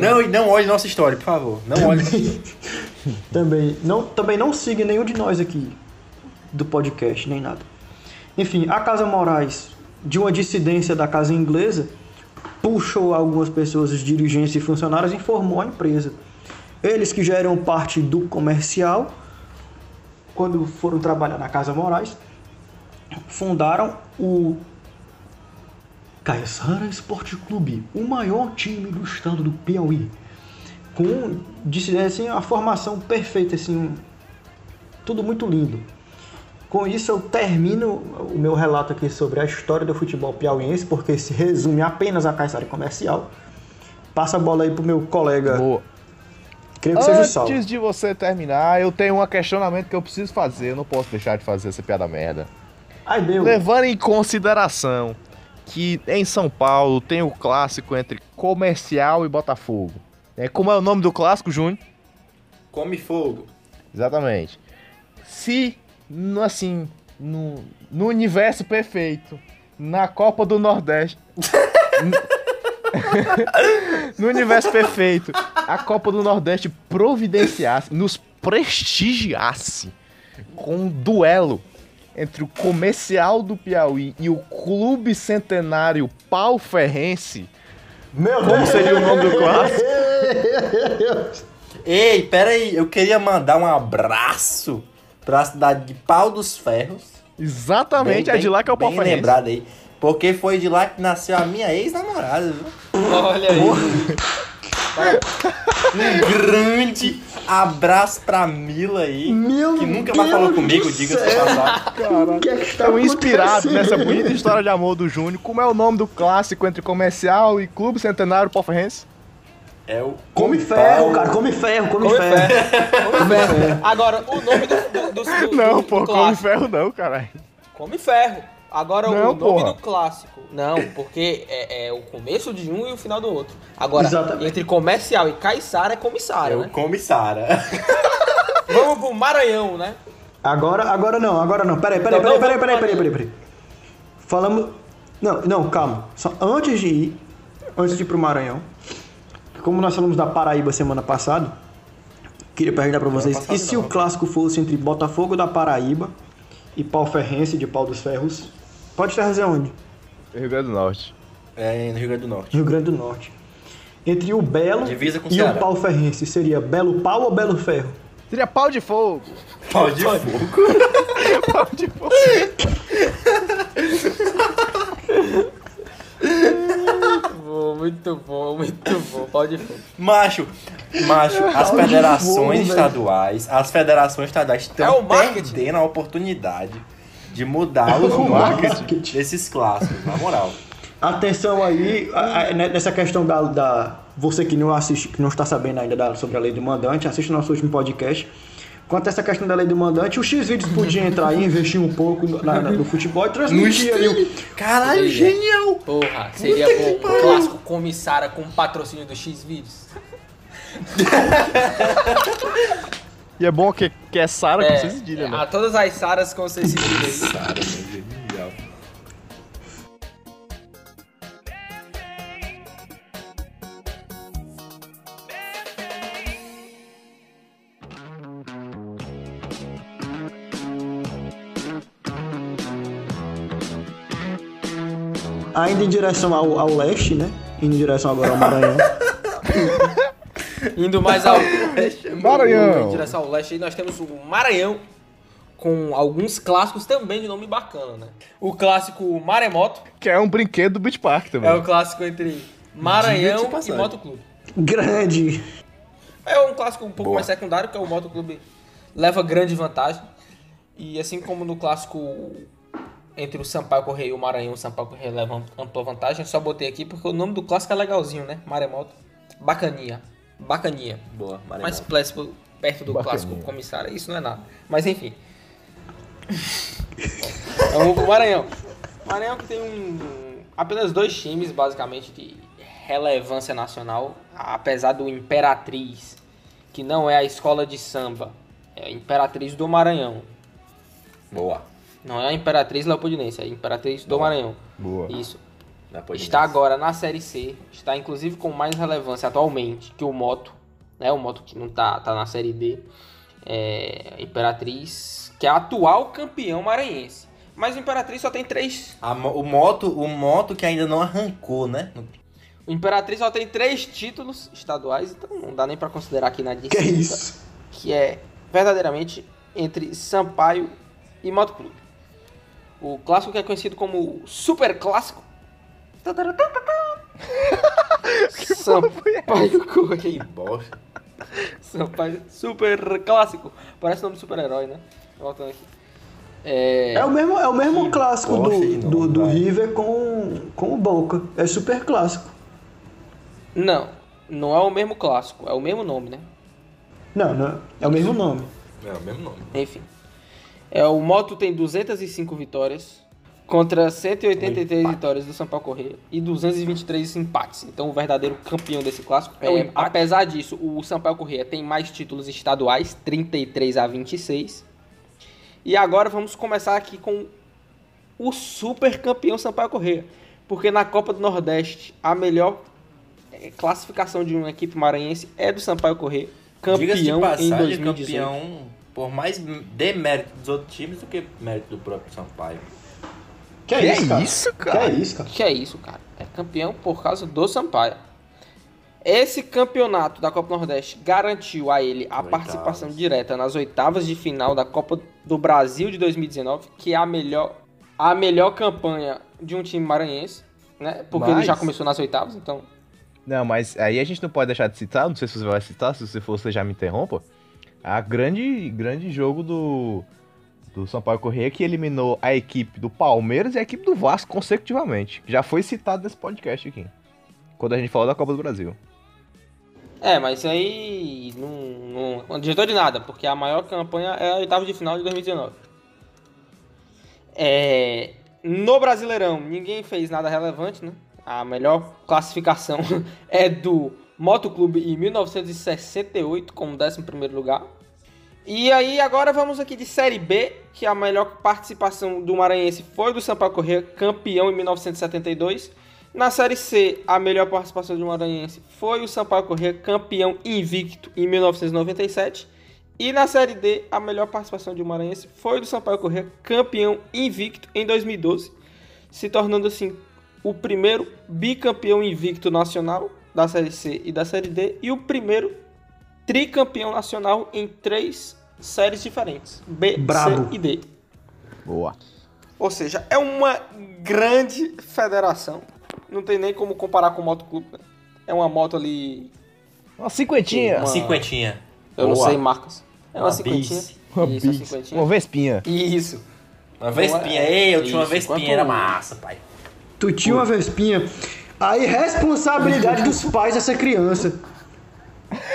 Não, e não olhe nossa história, por favor. Não olhe. (laughs) Também não, também não siga nenhum de nós aqui do podcast, nem nada. Enfim, a Casa Moraes, de uma dissidência da casa inglesa, puxou algumas pessoas, os dirigentes e funcionários, e formou a empresa. Eles que já eram parte do comercial, quando foram trabalhar na Casa Moraes, fundaram o Caiçara Esporte Clube, o maior time do estado do Piauí com assim, a formação perfeita, assim, tudo muito lindo. Com isso eu termino o meu relato aqui sobre a história do futebol piauiense, porque se resume apenas a Caiçara Comercial. Passa a bola aí pro meu colega, Boa. Creio que seja. Antes de você terminar, eu tenho um questionamento que eu preciso fazer. Eu não posso deixar de fazer essa piada merda. Ai, deu. Levando em consideração que em São Paulo tem o clássico entre Comercial e Botafogo. É, como é o nome do clássico, Júnior? Come fogo. Exatamente. Se, assim, no, no universo perfeito, na Copa do Nordeste. (laughs) (laughs) no universo perfeito, a Copa do Nordeste providenciasse, nos prestigiasse com um duelo entre o comercial do Piauí e o Clube Centenário Pau Ferrense. Meu Como Deus. seria o nome do clássico? (laughs) Ei, pera aí, eu queria mandar um abraço pra cidade de Pau dos Ferros. Exatamente, Bem- é de lá que é o Pau bem Ferrense. lembrado aí. Porque foi de lá que nasceu a minha ex-namorada, viu? Olha aí. Um grande abraço pra Mila aí. Meu que nunca mais falou comigo, diga-se passado. O que é que está Estão inspirados acontecendo? nessa bonita história de amor do Júnior. Como é o nome do clássico entre comercial e clube centenário palferrense? É o Come ferro, cara, come ferro, come, Come ferro. ferro. Come ferro. Agora, o nome do, do, do, do- Não, do pô, come ferro não, caralho. Come ferro. Agora, Não, o nome porra. do clássico. Não, porque é, é o começo de um e o final do outro. Agora, Exatamente. entre comercial e Caiçara é É comissária, o né? Comissara. (laughs) Vamos pro Maranhão, né? Agora, agora não, agora não. Peraí, peraí, Então, peraí, peraí, peraí, pro peraí, peraí. Falamos. Não, não, calma. Só antes de ir, antes de ir pro Maranhão, como nós falamos da Paraíba semana passada, queria perguntar pra vocês, e se não. o clássico fosse entre Botafogo da Paraíba e Pau Ferrense de Pau dos Ferros? Pode trazer onde? Rio Grande do Norte. É no Rio Grande do Norte. Rio Grande do Norte. Entre o Belo Divisa com e Ceará. o Pau Ferrense, seria Belo Pau ou Belo Ferro? Seria pau de fogo. Pau de fogo. (laughs) Pau de fogo. Bom, muito bom, muito bom. Pode ir. Macho, macho, as Pau de federações fogo, velho. estaduais, as federações estaduais É estão marketing. perdendo a oportunidade de mudar os (laughs) o nomes marketing. desses clássicos, na moral. Atenção aí, né, nessa questão da, da- Você que não assiste, que não está sabendo ainda da- sobre a lei do mandante, assiste o nosso último podcast. Quanto a essa questão da lei do mandante, o X-Vídeos podia entrar aí, investir um pouco no, na- na- no futebol e transmitir ali o. Caralho, genial! Porra, seria bom. Um clássico comissária com patrocínio do X-Vídeos. (laughs) E é bom que, que é Sara com É, vocês cedilha, né? a todas as Saras com vocês aí. Cara, genial. Ainda em direção ao, ao leste, né? Indo em direção agora ao Maranhão. (laughs) Indo mais ao (laughs) Maranhão. Em direção ao leste, aí nós temos o Maranhão com alguns clássicos também de nome bacana, né? O clássico Maremoto Que é um brinquedo do Beach Park também. é o clássico entre Maranhão e passagem. Motoclube. Grande. É um clássico um pouco Boa. mais secundário, que é o Motoclube leva grande vantagem. E assim como no clássico entre o Sampaio Correia e o Maranhão, o Sampaio Correia leva ampla vantagem. Eu só botei aqui porque o nome do clássico é legalzinho, né? Maremoto. Bacaninha. Bacaninha. Boa, Maranhão. Mais pléstico perto do Bacaninha. clássico comissário. Isso não é nada. Mas enfim. (laughs) Vamos pro Maranhão. Maranhão que tem um, apenas dois times, basicamente, de relevância nacional. Apesar do Imperatriz, que não é a escola de samba. É a Imperatriz do Maranhão. Boa. Não é a Imperatriz Leopoldinense, é a Imperatriz do Maranhão. Boa. Isso. Está agora na Série C, está inclusive com mais relevância atualmente que o Moto, né? O Moto que não tá, tá na Série D. É, Imperatriz, que é atual campeão maranhense. Mas o Imperatriz só tem três. A o moto, o moto que ainda não arrancou, né? O Imperatriz só tem três títulos estaduais, então não dá nem pra considerar aqui na disputa. Que isso? que é verdadeiramente entre Sampaio e Moto Clube. O clássico que é conhecido como Super Clássico. (laughs) Sampaio Correia. Que bosta. Sampaio Super Clássico. Parece nome de super-herói, né? Voltando aqui. É, É o mesmo, é o mesmo Que clássico do, nome, do, do. River com, com o Boca. É super clássico. Não, não é o mesmo clássico, é o mesmo nome, né? Não, não. É o mesmo nome. É o mesmo nome. Enfim. É, o Moto tem 205 vitórias contra 183 vitórias do Sampaio Correia e 223 empates. Então o verdadeiro campeão desse clássico é, É o empate. Apesar disso, o Sampaio Correia tem mais títulos estaduais, 33 a 26. E agora vamos começar aqui com o super campeão Sampaio Correia. Porque na Copa do Nordeste, a melhor eh, classificação de uma equipe maranhense é do Sampaio Correia. Campeão em passagem, 2018. campeão por mais demérito dos outros times do que mérito do próprio Sampaio. Que, Que é isso, cara? isso, Que cara? é isso, cara? Que é isso, cara? É campeão por causa do Sampaio. Esse campeonato da Copa Nordeste garantiu a ele a Oitavas. participação direta nas oitavas de final da Copa do Brasil de 2019, que é a melhor, a melhor campanha de um time maranhense, né? Porque ele Mas- já começou nas oitavas, então. Não, mas aí a gente não pode deixar de citar, não sei se você vai citar, se você for, você já me interrompa. A grande, grande jogo do, do Sampaio Correia que eliminou a equipe do Palmeiras e a equipe do Vasco consecutivamente. Já foi citado nesse podcast aqui. Quando a gente falou da Copa do Brasil. É, mas aí não, não, adiantou de nada, porque a maior campanha é a oitava de final de 2019. É, no Brasileirão, ninguém fez nada relevante, né? A melhor classificação (laughs) é do Motoclube em 1968, como 11º lugar. E aí, agora vamos aqui de Série B, que a melhor participação do Maranhense foi do Sampaio Corrêa, campeão em 1972. Na Série C, a melhor participação do Maranhense foi o Sampaio Corrêa, campeão invicto em 1997. E na Série D, a melhor participação um Maranhense foi do Sampaio Corrêa, campeão invicto em 2012, se tornando assim o primeiro bicampeão invicto nacional da Série C e da Série D e o primeiro tricampeão nacional em três séries diferentes: B, Brabo. C e D. Boa. Ou seja, é uma grande federação. Não tem nem como comparar com o Motoclube. né? É uma moto ali. Uma cinquentinha. Uma- Cinquentinha. Eu não Boa. sei marcas. É uma, Uma cinquentinha. bis. Uma Isso, uma cinquentinha. Uma vespinha. Isso. Uma vespinha. Ei, eu tinha uma vespinha, enquanto- era massa, pai. Tu tinha uma vespinha. A irresponsabilidade dos pais dessa criança.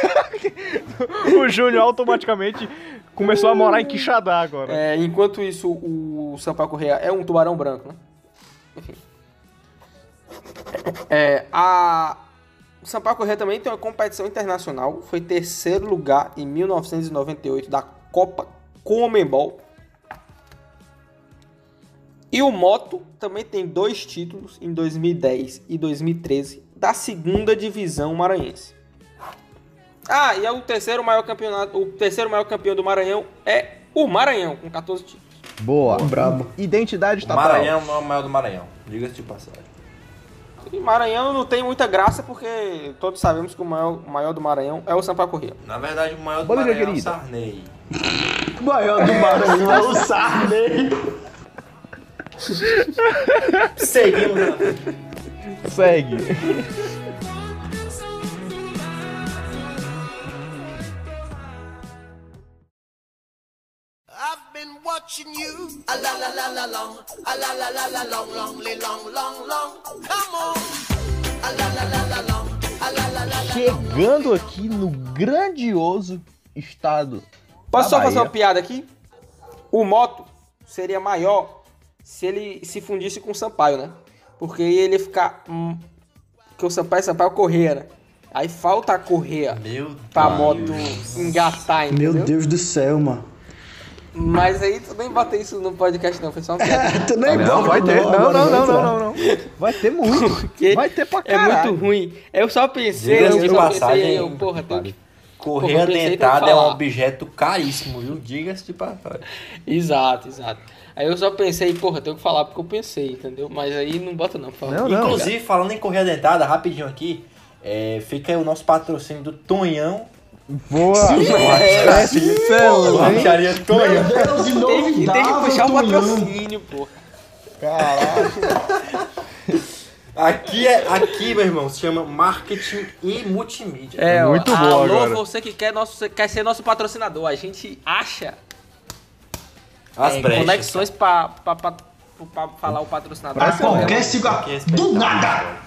(laughs) o Júnior automaticamente começou a morar em Quixadá agora. É, enquanto isso, o Sampaio Correia é um tubarão branco, né? Enfim. É, a... O Sampaio Correia também tem uma competição internacional. Foi terceiro lugar em 1998 da Copa Comembol. E o Moto também tem dois títulos em 2010 e 2013 da segunda divisão maranhense. Ah, e é o terceiro maior campeonato, o terceiro maior campeão do Maranhão é o Maranhão com 14 títulos. Boa. Brabo. Identidade O estatal. Maranhão é o maior do Maranhão. Diga-se de passagem. E Maranhão não tem muita graça porque todos sabemos que o maior, o maior do Maranhão é o Sampaio Corrêa. Na verdade, o maior do Maranhão é o. Sarney. O (laughs) maior do Maranhão é o Sarney. Seguimos. Né? Segue. long. A la la la la long, long, li long, long, long. Come on. A la la la la long. A la la la la. Chegando aqui no grandioso estado. Posso só fazer uma piada aqui? O Moto seria maior se ele se fundisse com o Sampaio, né? Porque aí ele ia ficar. Hum, porque o Sampaio Sampaio correia, né? Aí falta a correia Meu pra Deus. moto engatar, entendeu? Meu Deus do céu, mano. Mas aí tu nem bota isso no podcast, não, foi só uma piada. (laughs) tu nem Não, bota, vai ter. Não, não, não, vai não, não, não. Vai ter muito. (laughs) Porque Vai ter pra É caralho. muito ruim. Eu só pensei, eu de só passagem, pensei, eu, porra, tem que... Correia dentada é um objeto caríssimo, viu? Diga-se de passagem. Exato, exato. Aí eu só pensei, porra, tenho que falar porque eu pensei, entendeu? Mas aí não bota não, por favor. Não, não. Inclusive, falando em correia dentada, rapidinho aqui, é, fica aí o nosso patrocínio do Tonhão. Boa. É, Excelente. Lancharia Meu. Deus, Tem que, tem que puxar o patrocínio, porra. Aqui, é, aqui, meu irmão, se chama marketing e multimídia. É, Muito bom alô, agora. você que quer, nosso, quer ser nosso patrocinador. A gente acha As é, brechas. conexões pra, pra, pra, pra falar o patrocinador. Pra qualquer cigarro. Aqui é Do nada!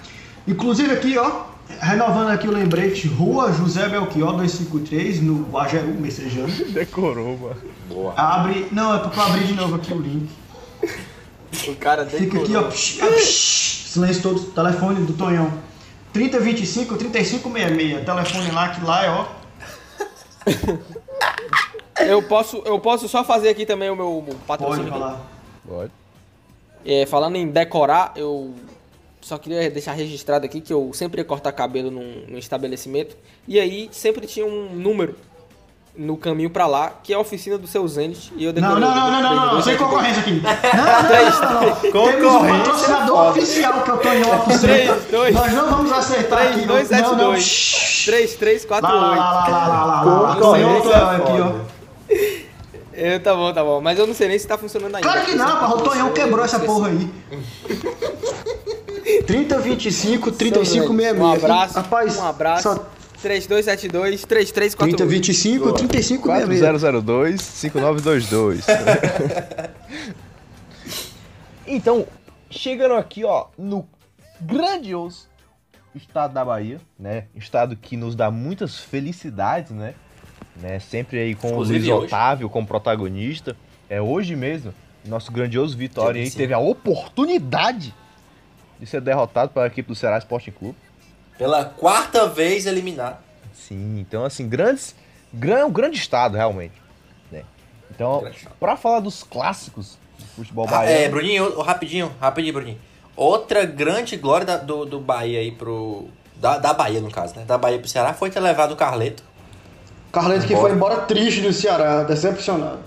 Inclusive aqui, ó, renovando aqui o lembrete, Rua José Belchior 253, no Guajeru, Messejano. (laughs) Decorou, mano. Abre. Não, é porque eu abri de novo aqui o link. O cara Fica aqui, ó. psh, ah, psh, silêncio todo. Telefone do Tonhão. 3025 3566. Telefone lá, que lá é, ó. (laughs) Eu posso, eu posso só fazer aqui também o meu Pode patrocínio. falar. Pode. É, falando em decorar, eu só queria deixar registrado aqui que eu sempre ia cortar cabelo num, num estabelecimento. E aí sempre tinha um número no caminho pra lá, que é a oficina do seu Zenit. E eu Não, decorei não, não, não, não, não, número sem 3272. concorrência aqui. Não, não, não, não, não. Temos Concorrência patrocinador oficial que o Tonhão Auto Center. Três, dois. Nós não vamos acertar aqui. não. Não, não. Shhh. 3372. Lá, lá, lá, lá, lá, lá, lá, Center aqui, ó. É, tá bom, tá bom. Mas eu não sei nem se tá funcionando ainda. Claro que não. O Tonhão quebrou essa porra aí. (laughs) 3025 3566. Um abraço. Rapaz, um abraço. Só 3272 3348. 3025 3566. 4002 5922. então, chegando aqui, ó, no grandioso estado da Bahia, né? Estado que nos dá muitas felicidades, né? né? Sempre aí com Inclusive o Luiz hoje. Otávio como protagonista. É hoje mesmo, nosso grandioso Vitória aí 25. teve a oportunidade de ser derrotado pela equipe do Ceará Sporting Clube. Pela quarta vez eliminado. Sim, então assim, grandes, gran, um grande estado realmente, né? Então, pra falar dos clássicos do futebol Ah, baiano, é, Bruninho, rapidinho, rapidinho, Bruninho. Outra grande glória da- do, do Bahia aí pro. Da, da Bahia, no caso, né? Da Bahia pro Ceará foi ter levado o Carleto. Carleto que foi embora triste do Ceará, decepcionado.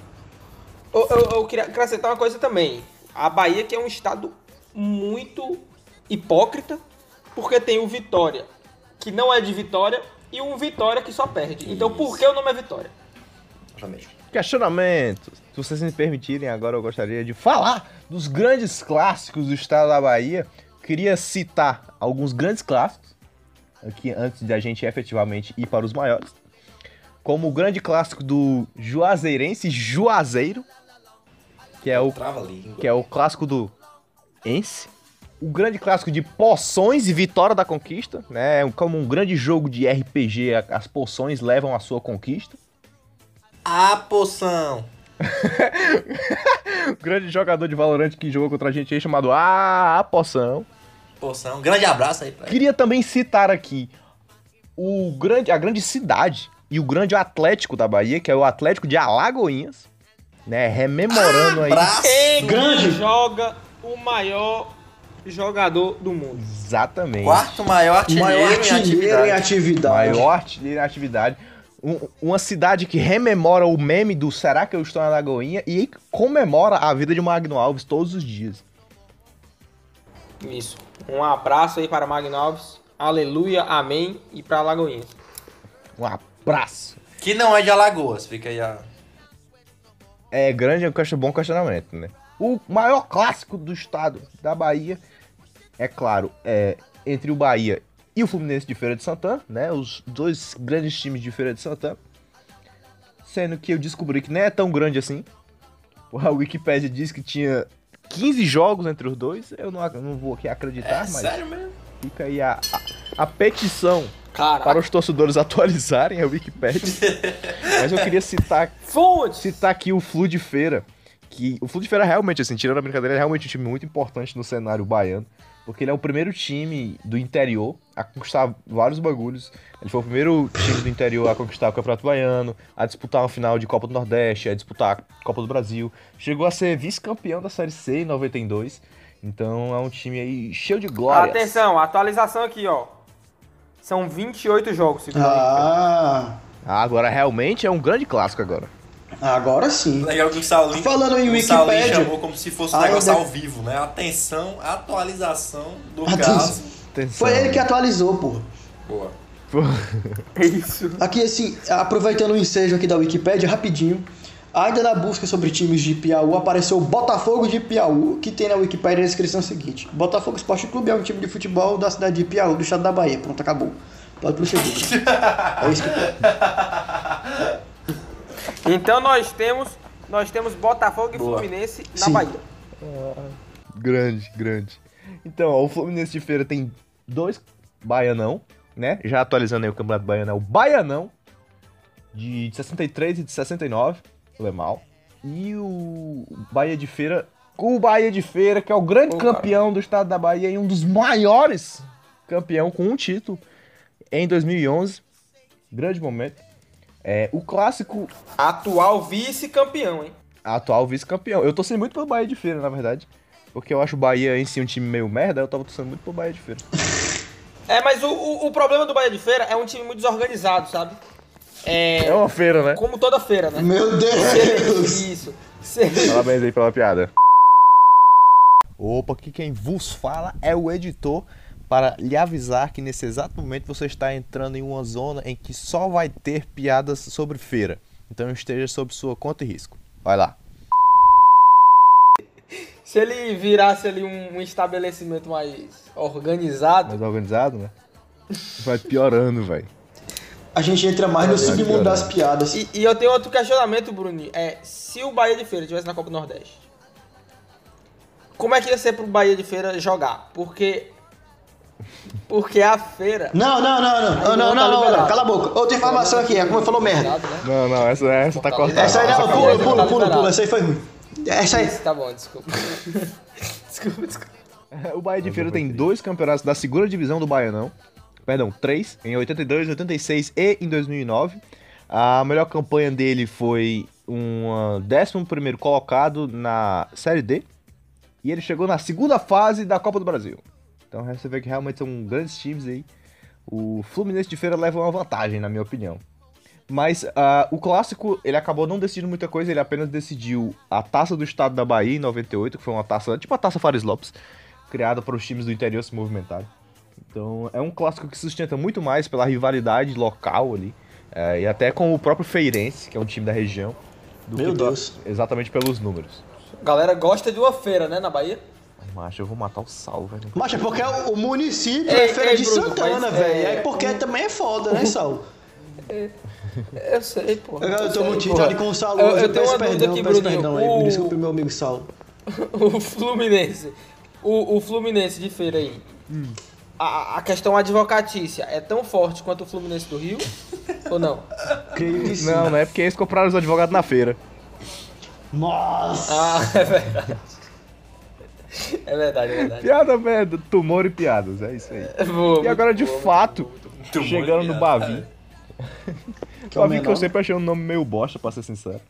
Eu, eu, eu queria acrescentar uma coisa também. A Bahia que é um estado muito hipócrita, porque tem o Vitória, que não é de Vitória, e um Vitória que só perde. Então por que o nome é Vitória? Exatamente. questionamentos. Se vocês me permitirem, agora eu gostaria de falar dos grandes clássicos do estado da Bahia. Queria citar alguns grandes clássicos, aqui antes de a gente efetivamente ir para os maiores. Como o grande clássico do Juazeirense Juazeiro, que é o que é o clássico do Ence. O grande clássico de Poções e Vitória da Conquista, né? Como um grande jogo de RPG, a- as poções levam à sua conquista. A poção. O (laughs) grande jogador de Valorant que jogou contra a gente aí chamado Ah, a Poção. Poção. Grande abraço aí pra ele. Queria também citar aqui o grande, a grande cidade e o grande Atlético da Bahia, que é o Atlético de Alagoinhas, né? Rememorando aí. Abraço. Quem Grande. joga o maior jogador do mundo? Exatamente. Quarto maior artilheiro, maior em artilheiro atividade. em atividade. Maior artilheiro em atividade. Um- uma cidade que rememora o meme do Será que eu estou na Lagoinha e comemora a vida de Magno Alves todos os dias. Isso. Um abraço aí para Magno Alves. Aleluia, amém. E para Lagoinhas. Um abraço. Que não é de Alagoas, fica aí a. É grande, é um bom questionamento, né? O maior clássico do estado da Bahia, é claro, é entre o Bahia e o Fluminense de Feira de Santana, né? Os dois grandes times de Feira de Santana. Sendo que eu descobri que não é tão grande assim. A Wikipedia diz que tinha 15 jogos entre os dois. Eu não, não vou aqui acreditar, É mas sério mesmo? fica aí a, a, a petição Caraca. para os torcedores (laughs) atualizarem a Wikipedia. (laughs) mas eu queria citar citar aqui o Flu de Feira. Que o Flu de Feira realmente, assim, tirando a brincadeira, é realmente um time muito importante no cenário baiano. Porque ele é o primeiro time do interior a conquistar vários bagulhos. Ele foi o primeiro time do interior a conquistar o Campeonato Baiano, a disputar uma final de Copa do Nordeste, a disputar a Copa do Brasil. Chegou a ser vice-campeão da Série C em 92. Então é um time aí cheio de glória. Atenção, atualização aqui, ó. São 28 jogos, segundo Ah, Ah, agora realmente é um grande clássico agora. Agora sim. Legal que o Saulinho, Falando em o Saulinho Wikipédia, chamou como se fosse um ainda- negócio ao vivo, né? Atenção, atualização do Atenção. caso. Atenção. Foi ele que atualizou, porra. Boa. Isso. Aqui, assim, aproveitando o ensejo aqui da Wikipédia, rapidinho. Ainda na busca sobre times de Piauí, apareceu o Botafogo de Piauí, que tem na Wikipédia a descrição seguinte. Botafogo Esporte Clube é um time de futebol da cidade de Piauí, do estado da Bahia. Pronto, acabou. Pode prosseguir. (laughs) é isso que Então nós temos, nós temos Botafogo e Boa. Fluminense na Sim. Bahia. Grande, grande. Então, ó, o Fluminense de Feira tem dois Baianão, né? Já atualizando aí o Campeonato Baiano, é o Baianão, de 63 e de 69, foi mal. E o Bahia de Feira, o Bahia de Feira, que é o grande cara. campeão do estado da Bahia e um dos maiores campeão com um título em 2011. Grande momento. É, o clássico Atual vice-campeão, hein? atual vice-campeão. Eu torci muito pelo Bahia de Feira, na verdade. Porque eu acho o Bahia em si um time meio merda, eu tava torcendo muito pelo Bahia de Feira. É, mas o, o, o problema do Bahia de Feira é um time muito desorganizado, sabe? É, É uma feira, né? como toda feira, né? Meu Deus! Isso. Parabéns aí pela piada. Opa, aqui quem vos fala é o editor para lhe avisar que nesse exato momento você está entrando em uma zona em que só vai ter piadas sobre feira. Então esteja sob sua conta e risco. Vai lá. Se ele virasse ali um, um estabelecimento mais organizado, Mais organizado, né? Vai piorando, velho. A gente entra mais no submundo das piadas. E, e eu tenho outro questionamento, Bruni. É, se o Bahia de Feira estivesse na Copa do Nordeste, como é que ia ser pro Bahia de Feira jogar? Porque. Porque a feira. Não, não, não, não, não, não, não, tá não, não. Cala a boca. Outra informação aqui, é como ele falou merda. Ligado, né? Não, não, essa, essa tá cortada. Essa aí não, pula, pula, tá pula, pula, essa aí foi ruim. Essa aí. Tá bom, desculpa. (laughs) desculpa, desculpa. O Bahia de Feira tem dois campeonatos da segunda divisão do Baianão. Perdão, três, em 82, 86 e em 2009. A melhor campanha dele foi um 11 colocado na Série D. E ele chegou na segunda fase da Copa do Brasil. Então você vê que realmente são grandes times aí. O Fluminense de Feira leva uma vantagem, na minha opinião. Mas ah, o clássico, ele acabou não decidindo muita coisa, ele apenas decidiu a taça do estado da Bahia em 98, que foi uma taça, tipo a taça Fares Lopes, criada para os times do interior se movimentarem. Então é um clássico que se sustenta muito mais pela rivalidade local ali, eh, e até com o próprio Feirense, que é um time da região, do Meu que Deus. exatamente pelos números. A galera gosta de uma feira, né, na Bahia? Macho, eu vou matar o Sal, velho. Mas é porque o o município Ei, é Feira ei, de Bruno, Santana, velho. é, É porque também é foda, né, (laughs) Sal? Eu sei, pô. Eu tô sei, muito irritado com o Sal Eu- eu Eu tenho peço uma dúvida perdão, aqui, peço Bruninho. perdão aí. Me O- desculpe, meu amigo Sal. (laughs) o Fluminense. O, o Fluminense de feira aí. A, a questão advocatícia é tão forte quanto o Fluminense do Rio? ou não? Creio (laughs) que sim. Não, não é porque eles compraram os advogados na feira. Nossa! Ah, é verdade. (laughs) É verdade, é verdade. Piada, merda, tumor e piadas, é isso aí. (laughs) Boa, E agora, de fato, e chegando no. Bavi. (laughs) Que é Bavi que eu sempre achei um nome meio bosta, pra ser sincero.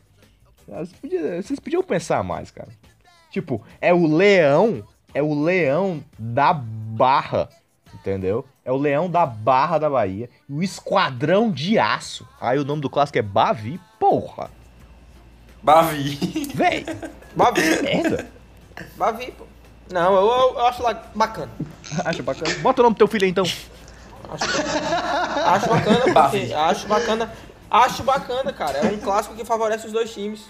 Vocês podiam, vocês podiam pensar mais, cara. Tipo, é o leão, é o leão da Barra, entendeu? É o leão da Barra da Bahia. O Esquadrão de Aço. Aí o nome do clássico é Bavi, porra. Bavi. Véi, Bavi, merda. Bavi, pô. Não, eu, eu, eu acho lá bacana. (laughs) Acho bacana. Bota o nome do teu filho aí, então. Acho bacana, porque, Bavi. acho bacana. Acho bacana, cara. É um clássico que favorece os dois times.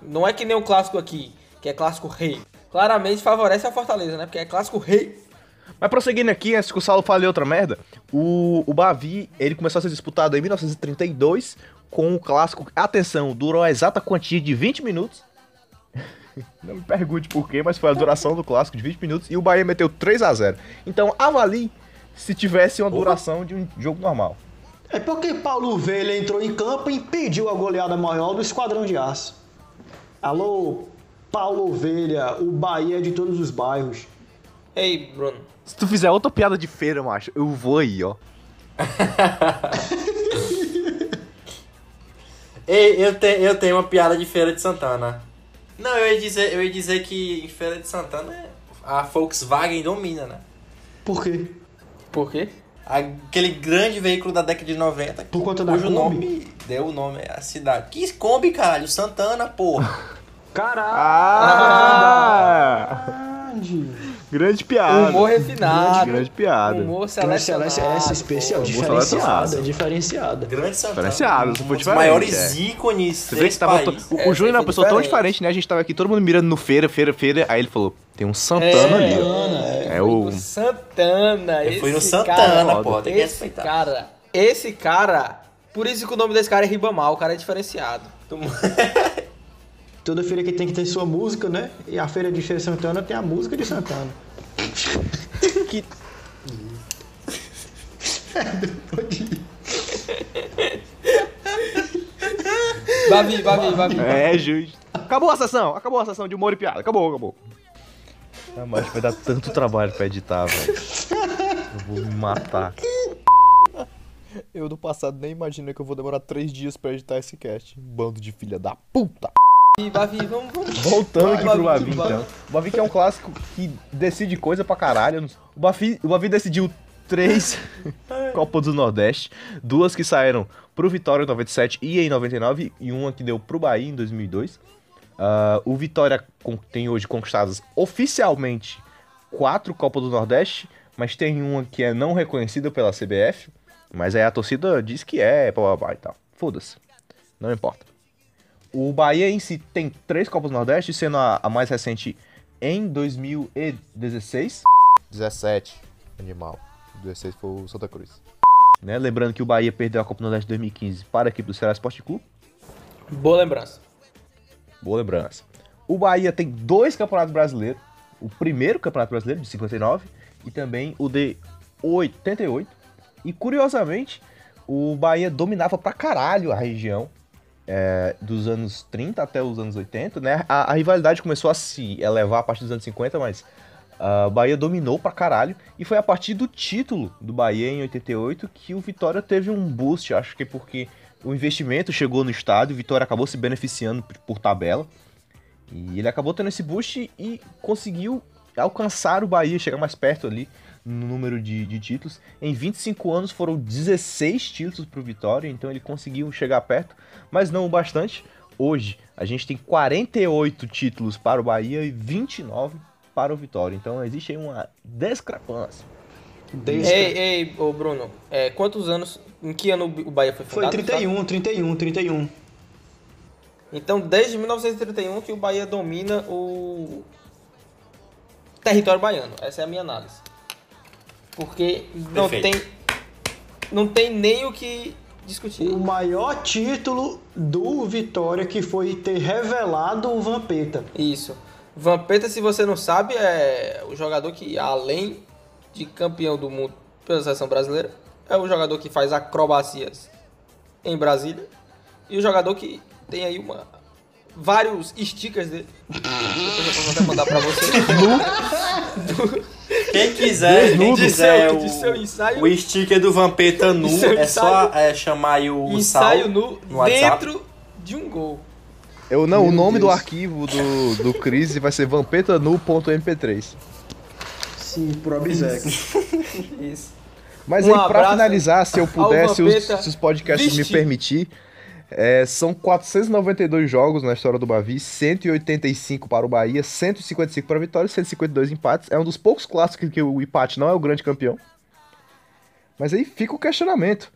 Não é que nem o clássico aqui, que é clássico rei. Claramente favorece a Fortaleza, né? Porque é clássico rei. Mas prosseguindo aqui, antes que o Saulo fale outra merda, o, o Bavi, ele começou a ser disputado em 1932 com o clássico. Atenção, durou a exata quantia de 20 minutos. Não me pergunte por quê, mas foi a duração do clássico de 20 minutos e o Bahia meteu 3 a 0 Então avalie se tivesse uma duração de um jogo normal. É porque Paulo Velha entrou em campo e impediu a goleada maior do Esquadrão de Aço. Alô, Paulo Ovelha, o Bahia é de todos os bairros. Ei, Bruno. Se tu fizer outra piada de feira, macho, eu vou aí, ó. (laughs) Ei, eu, te, eu tenho uma piada de Feira de Santana. Não, eu ia dizer, eu ia dizer que em Feira de Santana a Volkswagen domina, né? Por quê? Por quê? Aquele grande veículo da década de 90. Por conta da cujo Kombi? nome deu o nome à cidade. Que Kombi, caralho? Santana, porra. (laughs) Caralho! Ah! Grande piada. Humor refinado. Grande piada. Humor Excelência, selecionado. essa especial, pô. diferenciada, diferenciada. Grande Santana. Diferenciado, um se for dos diferente, maiores é. ícones Você vê que desse tava to- O, É, o Júnior é uma foi pessoa tão diferente. diferente, né? A gente tava aqui todo mundo mirando no feira, feira, feira. Aí ele falou: tem um Santana ali. ó. É o. O Santana. Eu fui no Santana, cara, pô, tem que respeitar. cara, esse cara, por isso que o nome desse cara é Ribamar, o cara é diferenciado. (laughs) Toda feira que tem que ter sua música, né? E a feira de Feira de Santana tem a música de Santana. (laughs) Que- Bavi, Bavi, Bavi. É, justo. Acabou a sessão, acabou a sessão de humor e piada. Acabou, acabou. Ah, mas vai dar tanto trabalho pra editar, velho. Eu vou me matar. Eu do passado nem imaginei que eu vou demorar três dias pra editar esse cast. Bando de filha da puta. Bavi, vamos, vamos. Voltando aqui pro Bavi, então. O Bavi que é um clássico que decide coisa pra caralho. O Bavi, o Bavi decidiu três Copa do Nordeste. Duas que saíram pro Vitória em 97 e em 99. E uma que deu pro Bahia em 2002. Ah, o Vitória tem hoje conquistadas oficialmente quatro Copas do Nordeste. Mas tem uma que é não reconhecida pela CBF. Mas aí a torcida diz que é, blá, blá, blá e tal. Foda-se. Não importa. O Bahia em si tem três Copas do Nordeste, sendo a, a mais recente em 2016. 17, animal. 16 foi o Santa Cruz. Né? Lembrando que o Bahia perdeu a Copa do Nordeste em 2015 para a equipe do Ceará Esporte Clube. Boa lembrança. Boa lembrança. O Bahia tem dois campeonatos brasileiros. O primeiro campeonato brasileiro, de 59, e também o de 88. E curiosamente, o Bahia dominava pra caralho a região. É, dos anos 30 até os anos 80, né? A, a rivalidade começou a se elevar a partir dos anos 50, mas a Bahia dominou pra caralho. E foi a partir do título do Bahia em 88 que o Vitória teve um boost. Acho que porque o investimento chegou no estádio, o Vitória acabou se beneficiando por tabela. E ele acabou tendo esse boost e conseguiu alcançar o Bahia, chegar mais perto ali no número de, de títulos. Em 25 anos foram 16 títulos para o Vitória, então ele conseguiu chegar perto, mas não o bastante. Hoje a gente tem 48 títulos para o Bahia e 29 para o Vitória, então existe aí uma discrepância. Desde Ei, ei, ô Bruno, é, quantos anos, em que ano o Bahia foi Foi fundado? 31, 31, 31. Então, desde 1931 que o Bahia domina o território baiano. Essa é a minha análise. Porque não Perfeito. tem não tem nem o que discutir. O maior título do Vitória que foi ter revelado o Vampeta. Isso. Vampeta, se você não sabe, é o jogador que, além de campeão do mundo pela seleção brasileira, é o jogador que faz acrobacias em Brasília e o jogador que tem aí uma vários stickers dele. Depois eu posso até mandar pra você. (laughs) Quem quiser, quem De quiser seu- o, de seu ensaio- o sticker do Vampeta nu, é só é, chamar aí o ensaio Sal nu no WhatsApp. dentro de um gol. Eu não, o Meu nome do Deus. arquivo do, do Crise vai ser vampetanu.mp3. Sim, pro obséquio. Isso. Mas Um aí, pra finalizar, se eu ao puder, se os, se os podcasts me vestir. permitir, é, são 492 jogos na história do Bavi, 185 para o Bahia, 155 para a Vitória, 152 empates. É um dos poucos clássicos que o empate não é o grande campeão. Mas aí fica o questionamento.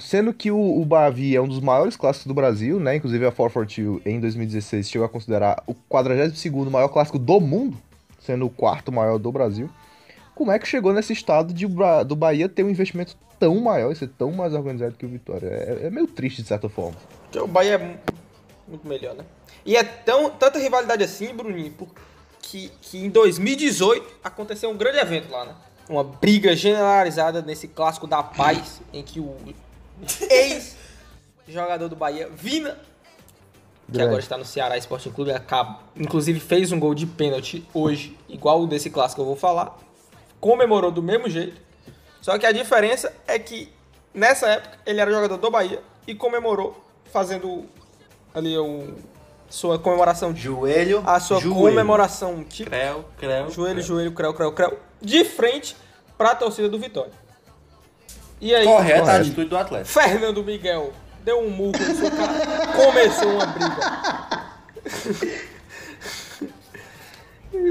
Sendo que o, o Bavi é um dos maiores clássicos do Brasil, né? Inclusive a 442 em 2016 chegou a considerar o 42º maior clássico do mundo, sendo o quarto maior do Brasil. Como é que chegou nesse estado de, do Bahia ter um investimento tão maior e ser tão mais organizado que o Vitória? É, é meio triste, de certa forma. Porque o Bahia é Muito melhor, né? E é tão, tanta rivalidade assim, Bruninho, que, que em 2018 aconteceu um grande evento lá, né? Uma briga generalizada nesse clássico da paz, em que o ex-jogador do Bahia, Vina, que agora está no Ceará Sporting Clube, acaba, inclusive fez um gol de pênalti hoje, igual o desse clássico que eu vou falar, comemorou do mesmo jeito, só que a diferença é que nessa época ele era jogador do Bahia e comemorou fazendo ali o sua comemoração, Joelho, a sua joelho. comemoração tipo Creu, creu. joelho, creu. joelho, creu, creu, creu, de frente para a torcida do Vitória. E aí, Correta a atitude do atleta. Fernando Miguel deu um murro no seu cara, começou uma briga. (laughs)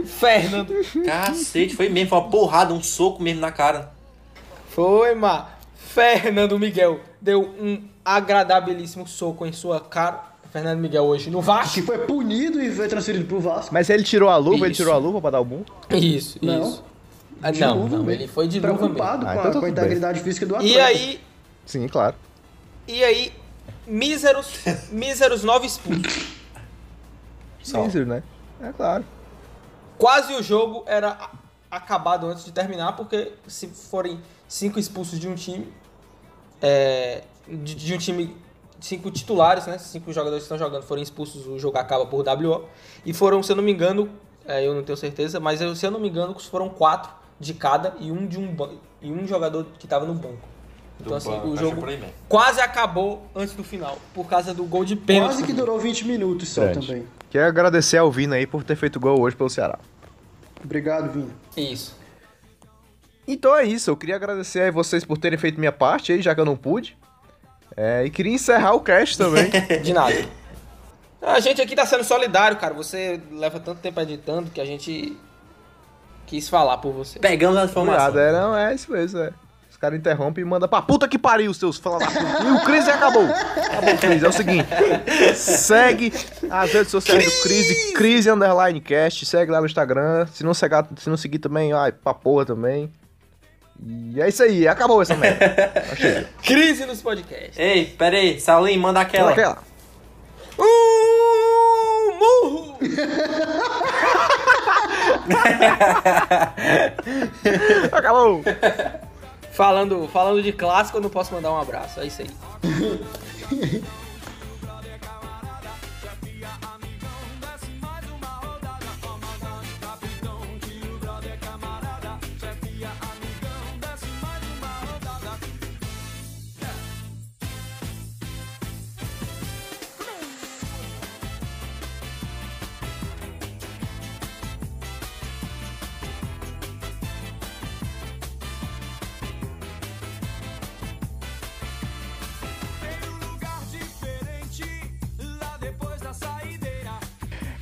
Fernando Cacete, foi mesmo, foi uma porrada, um soco mesmo na cara. Foi, ma. Fernando Miguel deu um agradabilíssimo soco em sua cara. Fernando Miguel hoje no Vasco. Que foi punido e foi transferido pro Vasco. Mas ele tirou a luva, ele Isso. tirou a luva pra dar o boom? Isso, Não. isso. Ah, não, luva não, mesmo. ele foi de luva mesmo. Preocupado Ah, com, então com a integridade física do atleta. E aí, Sim, claro. e aí, míseros, míseros nove expulsos. Mísero, né? É claro. Quase o jogo era acabado antes de terminar, porque se forem cinco expulsos de um time, é, de, de um time, cinco titulares, né? Cinco jogadores que estão jogando forem expulsos, o jogo acaba por WO. E foram, se eu não me engano, é, eu não tenho certeza, mas eu- se eu não me engano, foram quatro de cada e um de um e um jogador que estava no banco. Então, assim, banco, o acho jogo mesmo. quase acabou antes do final, por causa do gol de pênalti. Quase que durou 20 minutos só Grande. também. Quero agradecer ao Vina aí por ter feito gol hoje pelo Ceará. Obrigado, Vini. Isso. Então é isso, eu queria agradecer a vocês por terem feito minha parte aí, já que eu não pude. É, e queria encerrar o cast também. (laughs) De nada. A gente aqui tá sendo solidário, cara. Você leva tanto tempo editando que a gente quis falar por você. Pegamos as informações. Obrigado, é, não, é isso mesmo, é. Os caras interrompem e mandam pra puta que pariu, seus fala da puta. E o Cris acabou. Acabou o Cris. É o seguinte, segue as redes sociais do Cris, Cris Underline Cast, segue lá no Instagram. Se não, segar, se não seguir também, ai, pra porra também. E é isso aí, acabou essa merda. (laughs) Achei. Crise nos podcasts. Ei, pera aí, Saulinho, manda aquela. Aquela. Um murro! (laughs) Acabou. Falando, falando de clássico, eu não posso mandar um abraço. É isso aí. (laughs)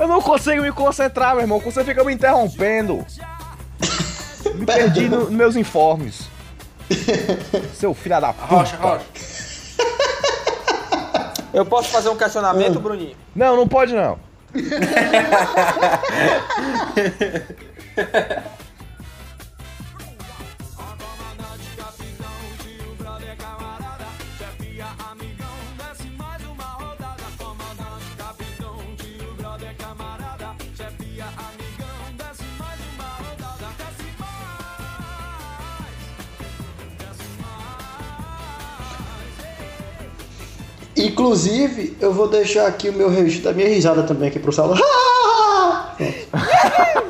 não consigo me concentrar, meu irmão. Você fica me interrompendo. Me (laughs) perdi no- nos meus informes. (laughs) Seu filho da puta. Rocha, rocha. Eu posso fazer um questionamento, Bruninho? Não, não pode não. (laughs) Inclusive, eu vou deixar aqui o meu registro da minha risada também aqui pro salão. (laughs)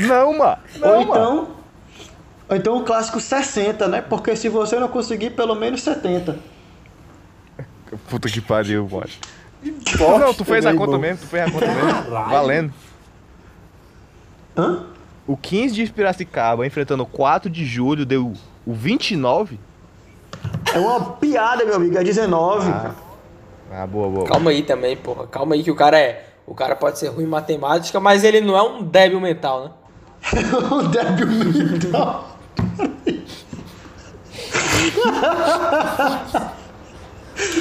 Não, mano. Não, ou mano. então, ou então o clássico 60, né? Porque se você não conseguir, pelo menos 70. Puta que pariu, mano. Não, tu fez a conta bom. mesmo, tu fez a conta mesmo. Valendo. Hã? O 15 de Piracicaba enfrentando o 4 de julho deu o 29. É uma piada, meu amigo. É 19. Ah, boa, boa. Calma aí também, porra. Calma aí que o cara é O cara pode ser ruim em matemática, mas ele não é um débil mental, né? o (laughs) débil mental.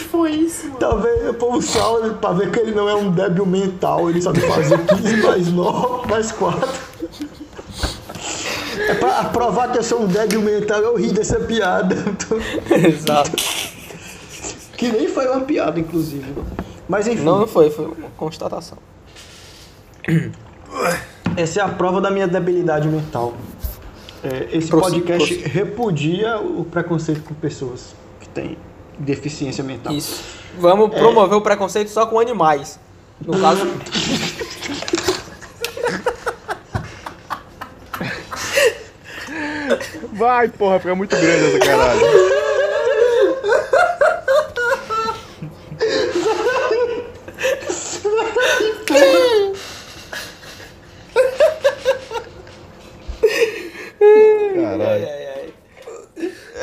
Foi isso, Talvez o povo salve pra ver que ele não é um débil mental, ele sabe fazer 15 mais 9 mais 4. É pra provar que eu sou um débil mental, eu ri dessa piada. (laughs) Exato. Que nem foi uma piada, inclusive. Mas enfim, Não, não foi, foi uma constatação. (clears throat) essa é a prova da minha debilidade mental. É, esse Prossi- podcast repudia o preconceito com pessoas que têm deficiência mental. Isso. Vamos promover o preconceito só com animais. No caso, (laughs) Vai, porra, fica muito grande essa caralho.